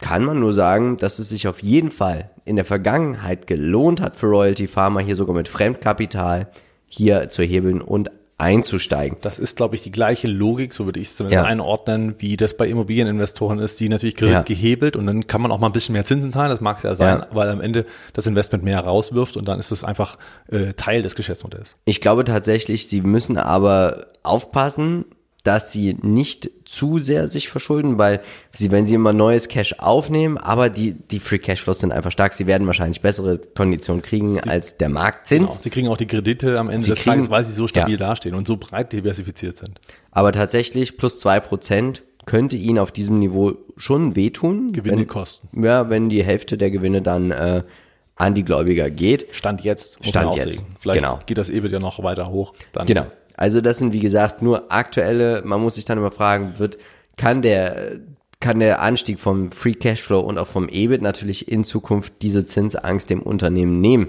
kann man nur sagen, dass es sich auf jeden Fall in der Vergangenheit gelohnt hat für Royalty Pharma hier sogar mit Fremdkapital hier zu hebeln und einzusteigen. Das ist, glaube ich, die gleiche Logik, so würde ich es zumindest Ja. einordnen, wie das bei Immobilieninvestoren ist, die natürlich Ja. gehebelt und dann kann man auch mal ein bisschen mehr Zinsen zahlen, das mag es ja sein, Ja. weil am Ende das Investment mehr rauswirft und dann ist es einfach äh, Teil des Geschäftsmodells. Ich glaube tatsächlich, sie müssen aber aufpassen, dass sie nicht zu sehr sich verschulden, weil sie, wenn sie immer neues Cash aufnehmen, aber die, die Free Cashflows sind einfach stark, sie werden wahrscheinlich bessere Konditionen kriegen als der Marktzins. Genau. Sie kriegen auch die Kredite am Ende Sie des kriegen- Tages, weil sie so stabil Ja. dastehen und so breit diversifiziert sind. Aber tatsächlich plus zwei Prozent könnte ihnen auf diesem Niveau schon wehtun. Gewinne wenn, kosten. Ja, wenn die Hälfte der Gewinne dann äh, an die Gläubiger geht. Stand jetzt. Stand jetzt. Vielleicht genau. geht das EBIT ja noch weiter hoch. Dann Genau. Also das sind wie gesagt nur aktuelle, man muss sich dann immer fragen, wird, kann der, kann der Anstieg vom Free Cashflow und auch vom EBIT natürlich in Zukunft diese Zinsangst dem Unternehmen nehmen?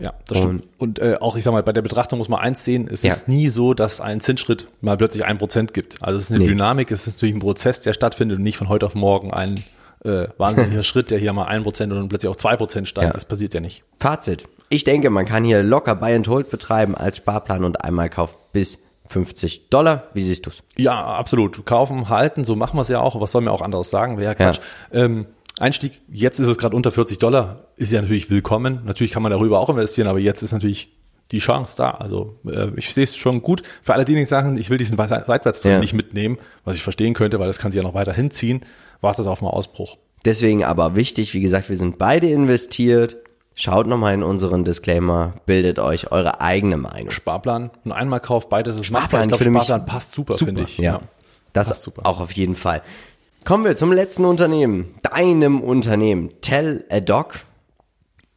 Ja, das stimmt. Und äh, auch, ich sag mal, bei der Betrachtung muss man eins sehen, es Ja. ist nie so, dass ein Zinsschritt mal plötzlich ein Prozent gibt. Also es ist eine Nee. Dynamik, es ist natürlich ein Prozess, der stattfindet und nicht von heute auf morgen ein äh, wahnsinniger Schritt, der hier mal ein Prozent und dann plötzlich auf zwei Prozent steigt. Ja. Das passiert ja nicht. Fazit. Ich denke, man kann hier locker Buy and Hold betreiben als Sparplan und einmal Kauf bis 50 Dollar. Wie siehst du's? Ja, absolut. Kaufen, halten, so machen wir es ja auch. Was soll mir auch anderes sagen? Wäre ja Quatsch. Ähm, Einstieg, jetzt ist es gerade unter 40 Dollar, ist ja natürlich willkommen. Natürlich kann man darüber auch investieren, aber jetzt ist natürlich die Chance da. Also äh, ich sehe es schon gut. Für alle, die nicht sagen, ich will diesen Seitwärtstrend Ja. nicht mitnehmen, was ich verstehen könnte, weil das kann sich ja noch weiter hinziehen, wartet auf einen Ausbruch. Deswegen aber wichtig, wie gesagt, wir sind beide investiert. Schaut nochmal in unseren Disclaimer, bildet euch eure eigene Meinung. Sparplan und Einmalkauf, beides ist. Sparplan Ich glaube, Sparplan passt super, finde ich. Ja, das passt super. auch auf jeden Fall. Kommen wir zum letzten Unternehmen, deinem Unternehmen, Tell a Dog.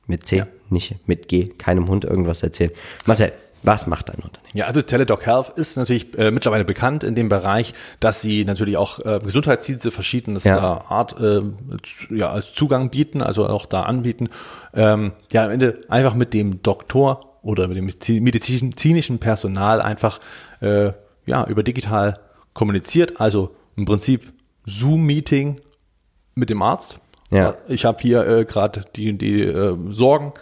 Mit C, Ja. nicht mit G, keinem Hund irgendwas erzählen. Marcel, was macht dein Unternehmen? Ja, also Teladoc Health ist natürlich äh, mittlerweile bekannt in dem Bereich, dass sie natürlich auch äh, Gesundheitsdienste verschiedenster Ja. Art äh, zu, ja, als Zugang bieten, also auch da anbieten. Ähm, ja, am Ende einfach mit dem Doktor oder mit dem medizi- medizinischen Personal einfach äh, ja, über digital kommuniziert. Also im Prinzip Zoom-Meeting mit dem Arzt. Ja. Ich habe hier äh, gerade die, die äh, Sorgen.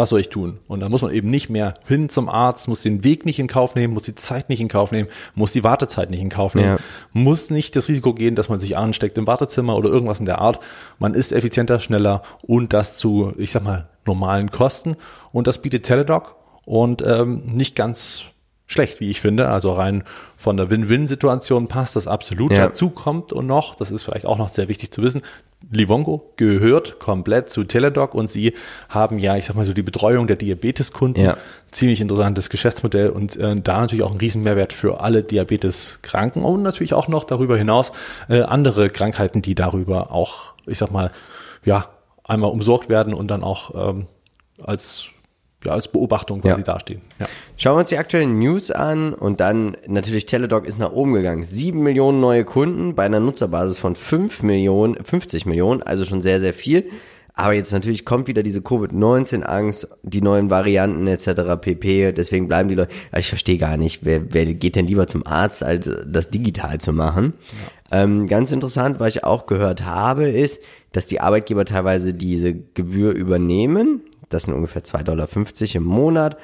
Was soll ich tun? Und da muss man eben nicht mehr hin zum Arzt, muss den Weg nicht in Kauf nehmen, muss die Zeit nicht in Kauf nehmen, muss die Wartezeit nicht in Kauf nehmen, Ja. muss nicht das Risiko gehen, dass man sich ansteckt im Wartezimmer oder irgendwas in der Art. Man ist effizienter, schneller und das zu, ich sag mal, normalen Kosten. Und das bietet Teladoc und ähm, nicht ganz schlecht, wie ich finde. Also rein von der Win-Win-Situation passt das absolut. Ja. Dazu kommt und noch, das ist vielleicht auch noch sehr wichtig zu wissen, Livongo gehört komplett zu Teladoc und sie haben ja, ich sag mal so, die Betreuung der Diabeteskunden. Ja. Ziemlich interessantes Geschäftsmodell und äh, da natürlich auch ein Riesenmehrwert für alle Diabeteskranken und natürlich auch noch darüber hinaus äh, andere Krankheiten, die darüber auch, ich sag mal, ja, einmal umsorgt werden und dann auch ähm, als, ja, als Beobachtung quasi Ja. dastehen. Ja. Schauen wir uns die aktuellen News an und dann natürlich Teladoc ist nach oben gegangen. 7 Millionen neue Kunden bei einer Nutzerbasis von 5 Millionen, 50 Millionen, also schon sehr, sehr viel. Aber jetzt natürlich kommt wieder diese Covid-19-Angst, die neuen Varianten etc. pp. Deswegen bleiben die Leute. Ich verstehe gar nicht, wer, wer geht denn lieber zum Arzt, als das digital zu machen? Ähm, ganz interessant, was ich auch gehört habe, ist, dass die Arbeitgeber teilweise diese Gebühr übernehmen. Das sind ungefähr 2,50 Dollar im Monat.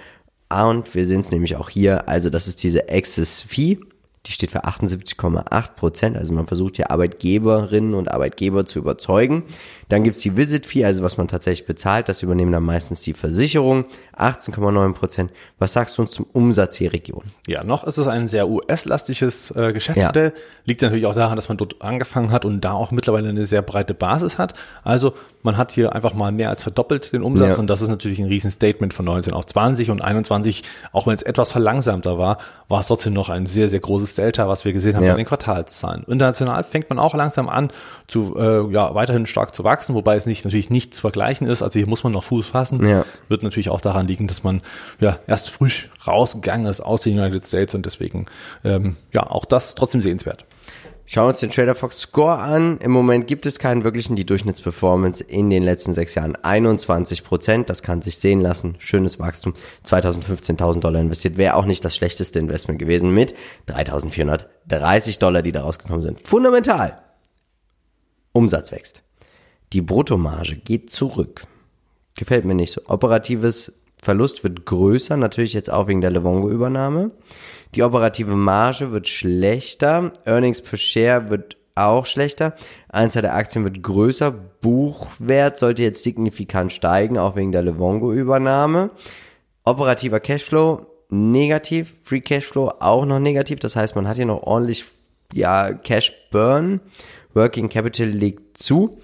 Ah, Und wir sehen es nämlich auch hier, also das ist diese Access Fee, die steht für 78,8 Prozent, also man versucht hier Arbeitgeberinnen und Arbeitgeber zu überzeugen. Dann gibt's die Visit Fee, also was man tatsächlich bezahlt, das übernehmen dann meistens die Versicherung, 18,9 Prozent. Was sagst du uns zum Umsatz hier Region? Ja, noch ist es ein sehr US-lastiges äh, Geschäftsmodell. Liegt natürlich auch daran, dass man dort angefangen hat und da auch mittlerweile eine sehr breite Basis hat. Also man hat hier einfach mal mehr als verdoppelt den Umsatz Ja. und das ist natürlich ein Riesenstatement von 19 auf 20 und 21. Auch wenn es etwas verlangsamter war, war es trotzdem noch ein sehr, sehr großes Delta, was wir gesehen haben Ja. bei den Quartalszahlen. International fängt man auch langsam an, zu, äh, ja, weiterhin stark zu wachsen, wobei es nicht, natürlich nicht zu vergleichen ist. Also hier muss man noch Fuß fassen. Ja. Wird natürlich auch daran liegen, dass man ja erst früh rausgegangen ist aus den United States und deswegen, ähm, ja, auch das trotzdem sehenswert. Schauen wir uns den Trader Fox Score an. Im Moment gibt es keinen wirklichen, die Durchschnittsperformance in den letzten sechs Jahren 21 Prozent. Das kann sich sehen lassen. Schönes Wachstum. 2015.000 Dollar investiert. Wäre auch nicht das schlechteste Investment gewesen mit 3.430 Dollar, die da rausgekommen sind. Fundamental. Umsatz wächst. Die Bruttomarge geht zurück. Gefällt mir nicht so. Operatives Verlust wird größer, natürlich jetzt auch wegen der Levongo-Übernahme. Die operative Marge wird schlechter. Earnings per Share wird auch schlechter. Anzahl der Aktien wird größer. Buchwert sollte jetzt signifikant steigen, auch wegen der Levongo-Übernahme. Operativer Cashflow negativ. Free Cashflow auch noch negativ. Das heißt, man hat hier noch ordentlich ja, Cash Burn. Working Capital legt zu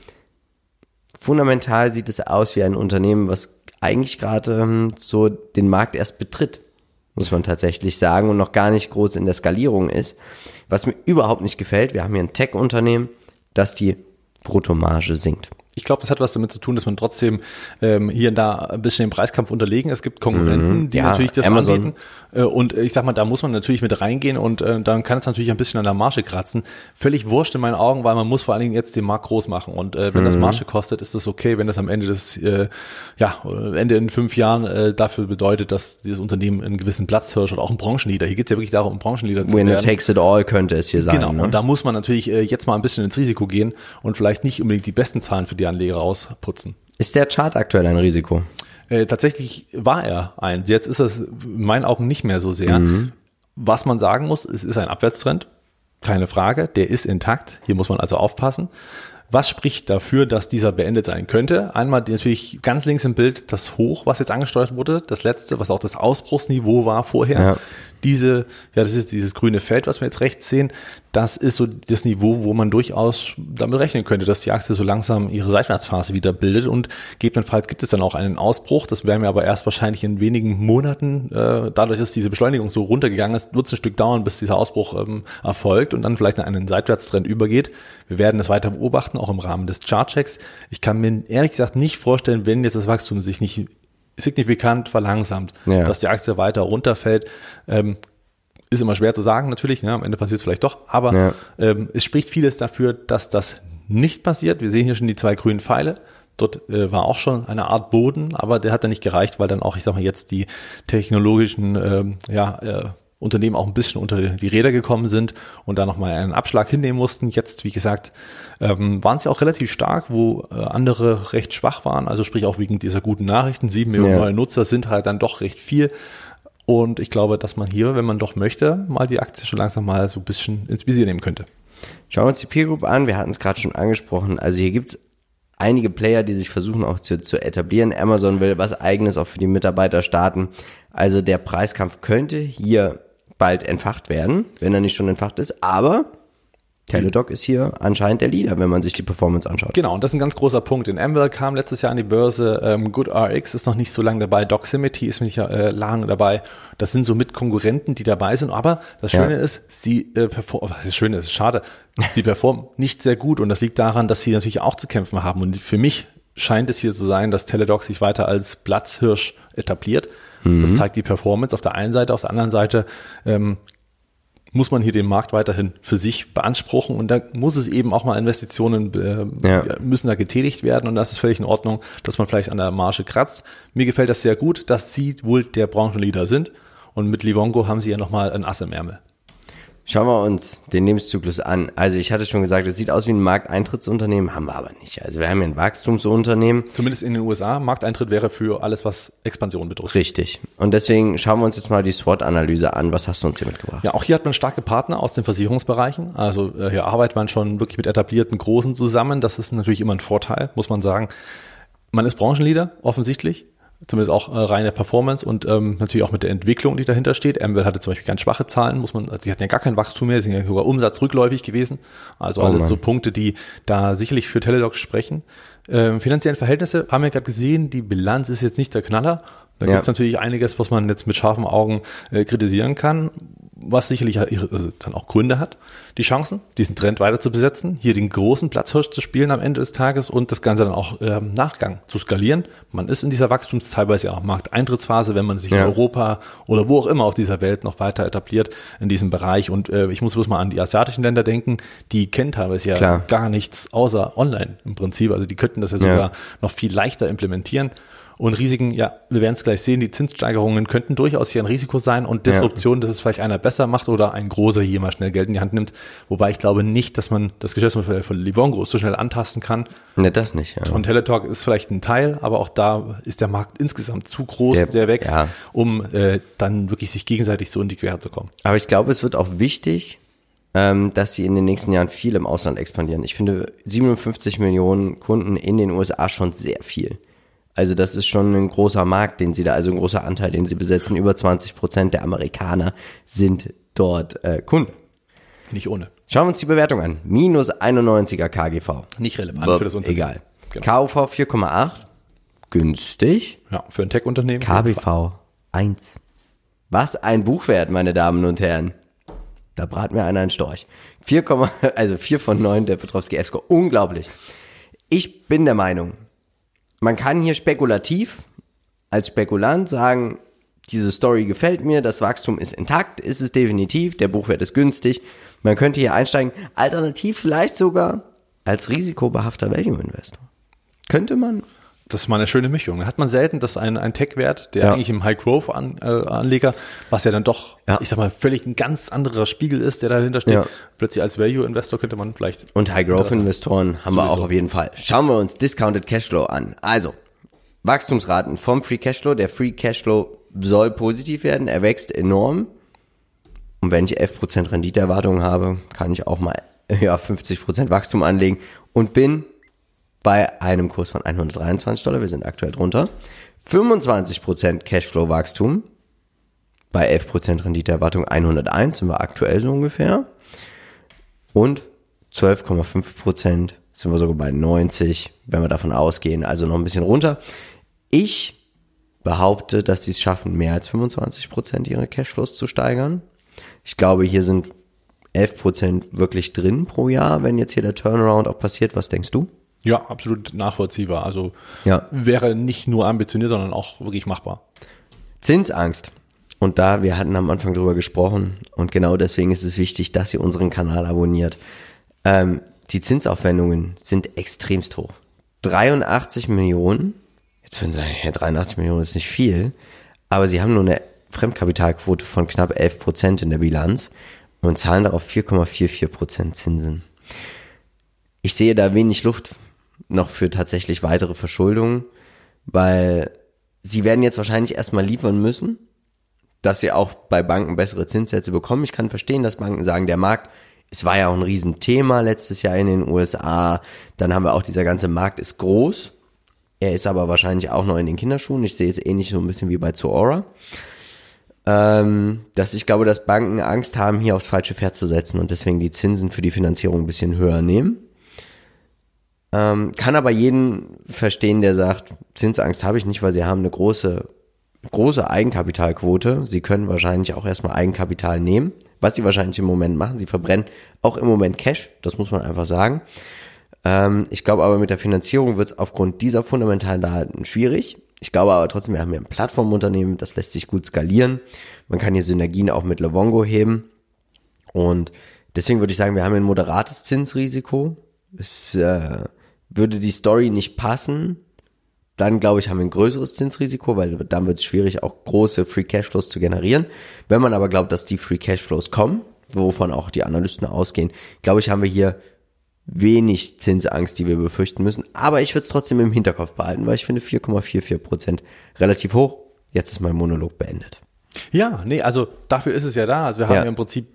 fundamental sieht es aus wie ein Unternehmen, was eigentlich gerade ähm, so den Markt erst betritt, muss man tatsächlich sagen, und noch gar nicht groß in der Skalierung ist. Was mir überhaupt nicht gefällt, wir haben hier ein Tech-Unternehmen, dass die Bruttomarge sinkt. Ich glaube, das hat was damit zu tun, dass man trotzdem ähm, hier und da ein bisschen den Preiskampf unterlegen. Es gibt Konkurrenten, die Mhm. Ja, natürlich das Amazon. anbieten. Äh, und ich sag mal, da muss man natürlich mit reingehen und äh, dann kann es natürlich ein bisschen an der Marge kratzen. Völlig wurscht in meinen Augen, weil man muss vor allen Dingen jetzt den Markt groß machen. Und äh, wenn Mhm. das Marge kostet, ist das okay. Wenn das am Ende des, äh, ja, äh, Ende in fünf Jahren äh, dafür bedeutet, dass dieses Unternehmen einen gewissen Platz hirscht oder auch ein Branchenleader. Hier geht es ja wirklich darum, ein Branchenleader zu Winner werden. takes it all könnte es hier sein. Genau, ne? und da muss man natürlich äh, jetzt mal ein bisschen ins Risiko gehen und vielleicht nicht unbedingt die besten Zahlen für die Anleger rausputzen. Ist der Chart aktuell ein Risiko? Äh, tatsächlich war er eins. Jetzt ist es in meinen Augen nicht mehr so sehr. Was man sagen muss, es ist ein Abwärtstrend, keine Frage. Der ist intakt. Hier muss man also aufpassen. Was spricht dafür, dass dieser beendet sein könnte? Einmal natürlich ganz links im Bild das Hoch, was jetzt angesteuert wurde, das letzte, was auch das Ausbruchsniveau war vorher. Ja. Diese, ja, das ist dieses grüne Feld, was wir jetzt rechts sehen. Das ist so das Niveau, wo man durchaus damit rechnen könnte, dass die Aktie so langsam ihre Seitwärtsphase wieder bildet und gegebenenfalls gibt es dann auch einen Ausbruch. Das werden wir aber erst wahrscheinlich in wenigen Monaten, äh, dadurch, dass diese Beschleunigung so runtergegangen ist, wird es ein Stück dauern, bis dieser Ausbruch ähm, erfolgt und dann vielleicht in einen Seitwärtstrend übergeht. Wir werden es weiter beobachten, auch im Rahmen des Chartchecks. Ich kann mir ehrlich gesagt nicht vorstellen, wenn jetzt das Wachstum sich nicht signifikant verlangsamt, Ja. dass die Aktie weiter runterfällt. Ähm, ist immer schwer zu sagen natürlich, ne? am Ende passiert es vielleicht doch, aber Ja. ähm, es spricht vieles dafür, dass das nicht passiert. Wir sehen hier schon die zwei grünen Pfeile. Dort äh, war auch schon eine Art Boden, aber der hat dann nicht gereicht, weil dann auch, ich sag mal, jetzt die technologischen ähm, ja, äh, Unternehmen auch ein bisschen unter die Räder gekommen sind und da nochmal einen Abschlag hinnehmen mussten. Jetzt, wie gesagt, ähm, waren sie auch relativ stark, wo äh, andere recht schwach waren. Also sprich auch wegen dieser guten Nachrichten. Sieben Millionen Ja. neue Nutzer sind halt dann doch recht viel. Und ich glaube, dass man hier, wenn man doch möchte, mal die Aktie schon langsam mal so ein bisschen ins Visier nehmen könnte. Schauen wir uns die Peer Group an. Wir hatten es gerade schon angesprochen. Also hier gibt's einige Player, die sich versuchen auch zu, zu etablieren. Amazon will was eigenes auch für die Mitarbeiter starten. Also der Preiskampf könnte hier bald entfacht werden, wenn er nicht schon entfacht ist. Aber Teladoc ist hier anscheinend der Leader, wenn man sich die Performance anschaut. Genau, und das ist ein ganz großer Punkt. In Amwell kam letztes Jahr an die Börse, ähm, GoodRx ist noch nicht so lange dabei, Doximity ist nicht äh, lange dabei. Das sind so mit Konkurrenten, die dabei sind. Aber das Schöne Ja. ist, sie äh, performen, was ist Schöne ist, schade, sie performen nicht sehr gut und das liegt daran, dass sie natürlich auch zu kämpfen haben. Und für mich scheint es hier so sein, dass Teladoc sich weiter als Platzhirsch etabliert. Das zeigt die Performance auf der einen Seite, auf der anderen Seite ähm, muss man hier den Markt weiterhin für sich beanspruchen und da muss es eben auch mal Investitionen äh, Ja. müssen da getätigt werden und das ist völlig in Ordnung, dass man vielleicht an der Marge kratzt. Mir gefällt das sehr gut, dass sie wohl der Branchenleader sind und mit Livongo haben sie ja nochmal ein Ass im Ärmel. Schauen wir uns den Lebenszyklus an. Also ich hatte schon gesagt, es sieht aus wie ein Markteintrittsunternehmen, haben wir aber nicht. Also wir haben hier ein Wachstumsunternehmen. Zumindest in den USA. Markteintritt wäre für alles, was Expansion betrifft. Richtig. Und deswegen schauen wir uns jetzt mal die SWOT-Analyse an. Was hast du uns hier mitgebracht? Ja, auch hier hat man starke Partner aus den Versicherungsbereichen. Also äh, hier arbeitet man schon wirklich mit etablierten Großen zusammen. Das ist natürlich immer ein Vorteil, muss man sagen. Man ist Branchenleader, offensichtlich. Zumindest auch äh, reine Performance und ähm, natürlich auch mit der Entwicklung, die dahinter steht. Amwell hatte zum Beispiel ganz schwache Zahlen, muss man, also die hatten ja gar kein Wachstum mehr, die sind ja sogar umsatzrückläufig gewesen. Also Oh alles Mann. so Punkte, die da sicherlich für Teladoc sprechen. Ähm, finanziellen Verhältnisse haben wir gerade gesehen, die Bilanz ist jetzt nicht der Knaller. Da Ja. gibt's natürlich einiges, was man jetzt mit scharfen Augen äh, kritisieren kann. Was sicherlich also dann auch Gründe hat, die Chancen, diesen Trend weiter zu besetzen, hier den großen Platzhirsch zu spielen am Ende des Tages und das Ganze dann auch ähm, Nachgang zu skalieren. Man ist in dieser Wachstums teilweise auch Markteintrittsphase, wenn man sich ja. in Europa oder wo auch immer auf dieser Welt noch weiter etabliert in diesem Bereich. Und äh, ich muss bloß mal an die asiatischen Länder denken, die kennen teilweise ja Klar. gar nichts außer online im Prinzip. Also die könnten das ja sogar ja. noch viel leichter implementieren. Und Risiken, ja, wir werden es gleich sehen, die Zinssteigerungen könnten durchaus hier ein Risiko sein und Disruption, ja. dass es vielleicht einer besser macht oder ein großer hier mal schnell Geld in die Hand nimmt. Wobei ich glaube nicht, dass man das Geschäftsmodell von Livongo so schnell antasten kann. Ne, das nicht, ja. Und Teletalk ist vielleicht ein Teil, aber auch da ist der Markt insgesamt zu groß, der, der wächst, ja. um äh, dann wirklich sich gegenseitig so in die Quere zu kommen. Aber ich glaube, es wird auch wichtig, ähm, dass sie in den nächsten Jahren viel im Ausland expandieren. Ich finde 57 Millionen Kunden in den USA schon sehr viel. Also das ist schon ein großer Markt, den sie da, also ein großer Anteil, den sie besetzen. Über 20 Prozent der Amerikaner sind dort äh, Kunden. Nicht ohne. Schauen wir uns die Bewertung an. Minus 91er KGV. Nicht relevant Bob, für das Unternehmen. Egal. Genau. KUV 4,8. Günstig. Ja, für ein Tech-Unternehmen. KBV 1. Was ein Buchwert, meine Damen und Herren. Da brat mir einer ein Storch. 4, also 4 von 9 der Petrovski F-Score. Unglaublich. Ich bin der Meinung, man kann hier spekulativ als Spekulant sagen, diese Story gefällt mir, das Wachstum ist intakt, ist es definitiv, der Buchwert ist günstig. Man könnte hier einsteigen, alternativ vielleicht sogar als risikobehafter Value Investor. Könnte man das ist mal eine schöne Mischung. Hat man selten, dass ein, ein Tech-Wert, der ja. eigentlich im High-Growth-Anleger, äh, was ja dann doch, ja. ich sag mal, völlig ein ganz anderer Spiegel ist, der dahinter steht, ja. plötzlich als Value-Investor könnte man vielleicht. Und High-Growth-Investoren haben sowieso. wir auch auf jeden Fall. Schauen wir uns Discounted Cashflow an. Also, Wachstumsraten vom Free Cashflow. Der Free Cashflow soll positiv werden. Er wächst enorm. Und wenn ich 11% Renditeerwartung habe, kann ich auch mal ja, 50% Wachstum anlegen und bin bei einem Kurs von 123 Dollar, wir sind aktuell drunter. 25% Cashflow-Wachstum bei 11% Renditeerwartung 101 sind wir aktuell so ungefähr. Und 12,5% sind wir sogar bei 90, wenn wir davon ausgehen, also noch ein bisschen runter. Ich behaupte, dass die es schaffen, mehr als 25% ihre Cashflows zu steigern. Ich glaube, hier sind 11% wirklich drin pro Jahr, wenn jetzt hier der Turnaround auch passiert. Was denkst du? Ja, absolut nachvollziehbar. Also ja. wäre nicht nur ambitioniert, sondern auch wirklich machbar. Zinsangst. Und da, wir hatten am Anfang drüber gesprochen und genau deswegen ist es wichtig, dass ihr unseren Kanal abonniert. Ähm, die Zinsaufwendungen sind extremst hoch. 83 Millionen. Jetzt würden Sie sagen, ja, 83 Millionen ist nicht viel, aber sie haben nur eine Fremdkapitalquote von knapp 11 Prozent in der Bilanz und zahlen darauf 4,44 Prozent Zinsen. Ich sehe da wenig Luft noch für tatsächlich weitere Verschuldungen, weil sie werden jetzt wahrscheinlich erstmal liefern müssen, dass sie auch bei Banken bessere Zinssätze bekommen. Ich kann verstehen, dass Banken sagen, der Markt, es war ja auch ein Riesenthema letztes Jahr in den USA. Dann haben wir auch, dieser ganze Markt ist groß. Er ist aber wahrscheinlich auch noch in den Kinderschuhen. Ich sehe es ähnlich so ein bisschen wie bei Zoora. Ähm, dass ich glaube, dass Banken Angst haben, hier aufs falsche Pferd zu setzen und deswegen die Zinsen für die Finanzierung ein bisschen höher nehmen. Ähm, kann aber jeden verstehen, der sagt, Zinsangst habe ich nicht, weil sie haben eine große, große Eigenkapitalquote. Sie können wahrscheinlich auch erstmal Eigenkapital nehmen, was sie wahrscheinlich im Moment machen. Sie verbrennen auch im Moment Cash, das muss man einfach sagen. Ähm, ich glaube aber mit der Finanzierung wird es aufgrund dieser fundamentalen Daten schwierig. Ich glaube aber trotzdem, wir haben hier ein Plattformunternehmen, das lässt sich gut skalieren. Man kann hier Synergien auch mit Levongo heben. Und deswegen würde ich sagen, wir haben ein moderates Zinsrisiko. Es, äh, würde die Story nicht passen, dann glaube ich, haben wir ein größeres Zinsrisiko, weil dann wird es schwierig, auch große Free Cashflows zu generieren. Wenn man aber glaubt, dass die Free Cashflows kommen, wovon auch die Analysten ausgehen, glaube ich, haben wir hier wenig Zinsangst, die wir befürchten müssen. Aber ich würde es trotzdem im Hinterkopf behalten, weil ich finde 4,44 Prozent relativ hoch. Jetzt ist mein Monolog beendet. Ja, nee, also dafür ist es ja da. Also wir haben ja, ja im Prinzip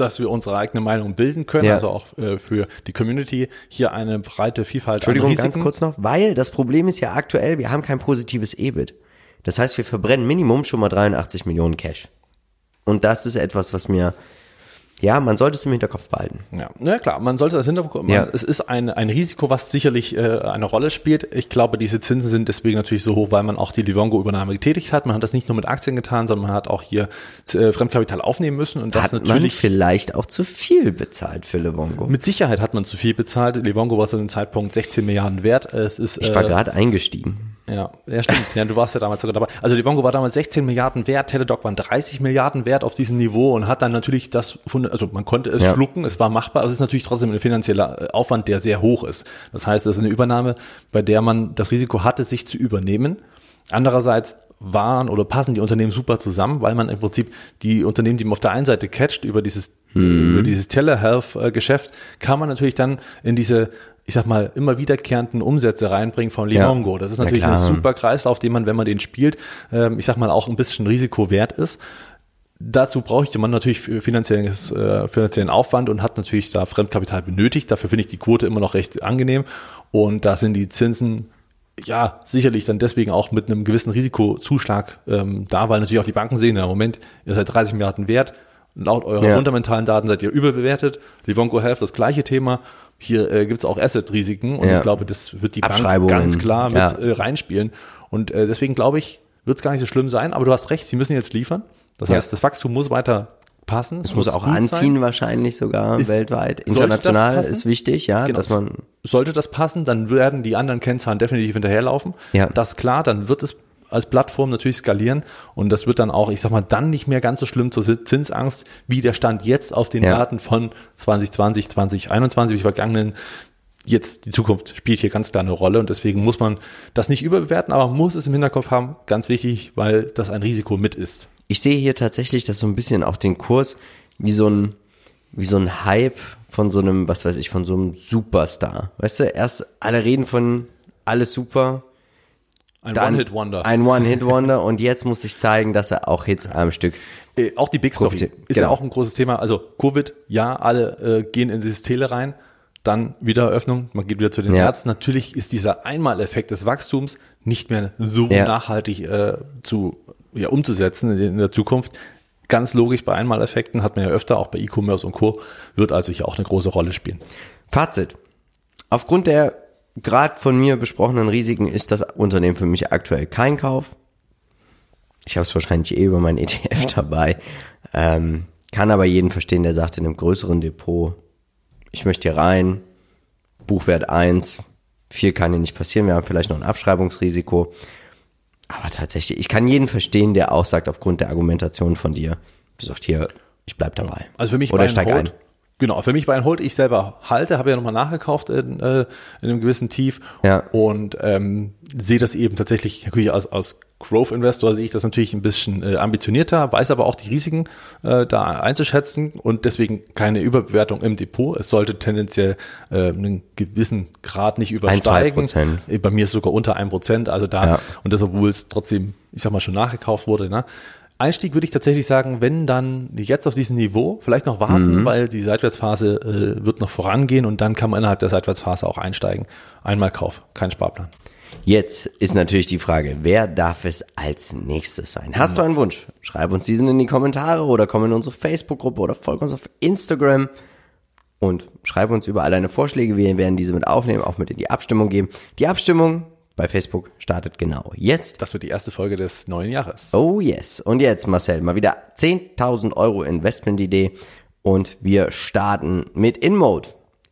dass wir unsere eigene Meinung bilden können, ja. also auch äh, für die Community hier eine breite Vielfalt Entschuldigung, ganz kurz noch, weil das Problem ist ja aktuell, wir haben kein positives EBIT. Das heißt, wir verbrennen Minimum schon mal 83 Millionen Cash. Und das ist etwas, was mir Ja, man sollte es im Hinterkopf behalten. Ja, na klar, man sollte das Hinterkopf, man, Ja. es ist ein, ein Risiko, was sicherlich äh, eine Rolle spielt. Ich glaube, diese Zinsen sind deswegen natürlich so hoch, weil man auch die Livongo-Übernahme getätigt hat. Man hat das nicht nur mit Aktien getan, sondern man hat auch hier äh, Fremdkapital aufnehmen müssen und das Hat man natürlich vielleicht auch zu viel bezahlt für Levongo? mit Sicherheit hat man zu viel bezahlt. Livongo war zu dem Zeitpunkt 16 Milliarden wert. Es ist Ich war äh, gerade eingestiegen. Ja, ja, stimmt. Ja, du warst ja damals sogar dabei. Also Livongo war damals 16 Milliarden wert, Teladoc waren 30 Milliarden wert auf diesem Niveau und hat dann natürlich das, also man konnte es Ja. schlucken, es war machbar, aber es ist natürlich trotzdem ein finanzieller äh, Aufwand, der sehr hoch ist. Das heißt, das ist eine Übernahme, bei der man das Risiko hatte, sich zu übernehmen. Andererseits waren oder passen die Unternehmen super zusammen, weil man im Prinzip die Unternehmen, die man auf der einen Seite catcht über dieses, über dieses Telehealth-Geschäft, kann man natürlich dann in diese ich sag mal, immer wiederkehrenden Umsätze reinbringen von Ja. Limongo. Das ist Ja, natürlich ein klar. super Kreislauf, den man, wenn man den spielt, ähm, ich sag mal, auch ein bisschen Risiko wert ist. Dazu bräuchte man natürlich finanzielles, äh, finanziellen Aufwand und hat natürlich da Fremdkapital benötigt. Dafür finde ich die Quote immer noch recht angenehm. Und da sind die Zinsen ja sicherlich dann deswegen auch mit einem gewissen Risikozuschlag ähm, da, weil natürlich auch die Banken sehen, ja, Moment, ihr seid 30 Milliarden wert. Laut eurer Ja. fundamentalen Daten seid ihr überbewertet. Livongo Health das gleiche Thema. Hier äh, gibt es auch Asset-Risiken und Ja. ich glaube, das wird die Bank ganz klar mit ja. äh, reinspielen. Und äh, deswegen glaube ich, wird es gar nicht so schlimm sein. Aber du hast recht, sie müssen jetzt liefern. Das Ja. heißt, das Wachstum muss weiter passen. Es muss auch gut anziehen sein. wahrscheinlich sogar Ist- weltweit. International ist wichtig, ja, Genau. dass man Sollte das passen, dann werden die anderen Kennzahlen definitiv hinterherlaufen. Ja. Das ist klar, dann wird es als Plattform natürlich skalieren und das wird dann auch, ich sag mal, dann nicht mehr ganz so schlimm zur Zinsangst, wie der Stand jetzt auf den Ja. Daten von 2020, 2021, die vergangenen. Jetzt die Zukunft spielt hier ganz klar eine Rolle und deswegen muss man das nicht überbewerten, aber muss es im Hinterkopf haben, ganz wichtig, weil das ein Risiko mit ist. Ich sehe hier tatsächlich, dass so ein bisschen auch den Kurs wie so ein, wie so ein Hype von so einem, was weiß ich, von so einem Superstar. Weißt du, erst alle reden von alles super. Ein One-Hit-Wonder. Ein One-Hit-Wonder und jetzt muss ich zeigen, dass er auch Hits am Stück. Äh, auch die Big Story Profitiert. ist ja Genau. auch ein großes Thema. Also Covid, ja, alle äh, gehen in dieses Tele rein, dann Wiedereröffnung, man geht wieder zu den Ja. Ärzten. Natürlich ist dieser Einmaleffekt des Wachstums nicht mehr so Ja. nachhaltig äh, zu ja, umzusetzen in, in der Zukunft. Ganz logisch bei Einmaleffekten hat man ja öfter, auch bei E-Commerce und Co. wird also hier auch eine große Rolle spielen. Fazit. Aufgrund der gerade von mir besprochenen Risiken ist das Unternehmen für mich aktuell kein Kauf. Ich habe es wahrscheinlich eh über mein ETF dabei. Ähm, kann aber jeden verstehen, der sagt in einem größeren Depot, ich möchte hier rein, Buchwert 1, viel kann hier nicht passieren, wir haben vielleicht noch ein Abschreibungsrisiko. Aber tatsächlich, ich kann jeden verstehen, der auch sagt, aufgrund der Argumentation von dir, du sagst hier, ich bleib dabei. Also für mich Oder steig Hold. ein. Genau, für mich bei Hold, ich selber halte, habe ja nochmal nachgekauft in, äh, in einem gewissen Tief Ja. und ähm, sehe das eben tatsächlich natürlich als, als Growth Investor sehe ich das natürlich ein bisschen äh, ambitionierter, weiß aber auch die Risiken äh, da einzuschätzen und deswegen keine Überbewertung im Depot. Es sollte tendenziell äh, einen gewissen Grad nicht übersteigen. Prozent. Äh, Bei mir ist es sogar unter 1%, also da, Ja. und das, obwohl es trotzdem, ich sag mal, schon nachgekauft wurde. Ne? Einstieg würde ich tatsächlich sagen, wenn dann jetzt auf diesem Niveau, vielleicht noch warten, weil die Seitwärtsphase äh, wird noch vorangehen und dann kann man innerhalb der Seitwärtsphase auch einsteigen. Einmal Kauf, kein Sparplan. Jetzt ist natürlich die Frage, wer darf es als nächstes sein? Hast du einen Wunsch? Schreib uns diesen in die Kommentare oder komm in unsere Facebook-Gruppe oder folg uns auf Instagram und schreib uns überall deine Vorschläge. Wir werden diese mit aufnehmen, auch mit in die Abstimmung geben. Die Abstimmung bei Facebook startet genau jetzt. Das wird die erste Folge des neuen Jahres. Oh yes. Und jetzt, Marcel, mal wieder 10.000 Euro Investmentidee und wir starten mit InMode.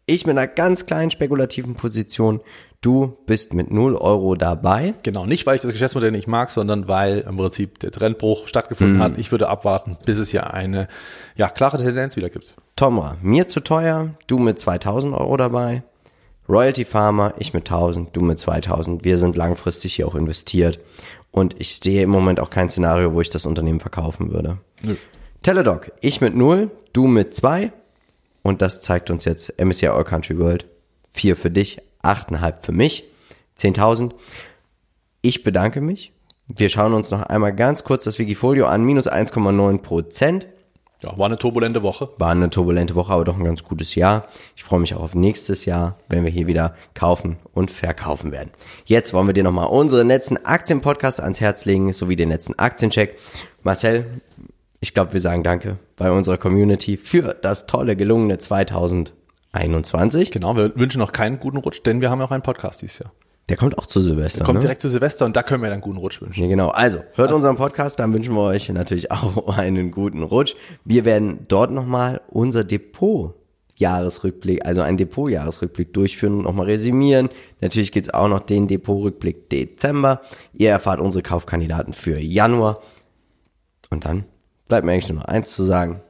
Ich mit einer ganz kleinen spekulativen Position. Du bist mit 0 Euro dabei. Genau, nicht weil ich das Geschäftsmodell nicht mag, sondern weil im Prinzip der Trendbruch stattgefunden hat. Ich würde abwarten, bis es hier eine ja, klare Tendenz wieder gibt. Tomra, mir zu teuer, du mit 2000 Euro dabei. Royalty Farmer, ich mit 1000, du mit 2000. Wir sind langfristig hier auch investiert. Und ich sehe im Moment auch kein Szenario, wo ich das Unternehmen verkaufen würde. Teledoc, ich mit 0, du mit 2. Und das zeigt uns jetzt MSCI All Country World. 4 für dich, 8,5 für mich, 10.000. Ich bedanke mich. Wir schauen uns noch einmal ganz kurz das Wikifolio an. Minus 1,9 Prozent. Ja, war eine turbulente Woche. War eine turbulente Woche, aber doch ein ganz gutes Jahr. Ich freue mich auch auf nächstes Jahr, wenn wir hier wieder kaufen und verkaufen werden. Jetzt wollen wir dir nochmal unseren letzten Aktienpodcast ans Herz legen, sowie den letzten Aktiencheck. Marcel, ich glaube, wir sagen Danke bei unserer Community für das tolle, gelungene 2021. Genau, wir wünschen noch keinen guten Rutsch, denn wir haben ja auch einen Podcast dieses Jahr. Der kommt auch zu Silvester. Kommt ne? direkt zu Silvester und da können wir dann einen guten Rutsch wünschen. Ja, genau. Also, hört unseren Podcast, dann wünschen wir euch natürlich auch einen guten Rutsch. Wir werden dort nochmal unser Depot Jahresrückblick, also einen Depot-Jahresrückblick durchführen und nochmal resümieren. Natürlich gibt's auch noch den Depot-Rückblick Dezember. Ihr erfahrt unsere Kaufkandidaten für Januar. Und dann bleibt mir eigentlich nur noch eins zu sagen.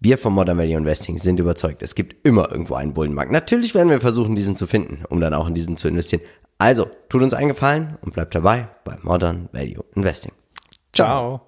Wir vom Modern Value Investing sind überzeugt, es gibt immer irgendwo einen Bullenmarkt. Natürlich werden wir versuchen, diesen zu finden, um dann auch in diesen zu investieren. Also, tut uns einen Gefallen und bleibt dabei bei Modern Value Investing. Ciao.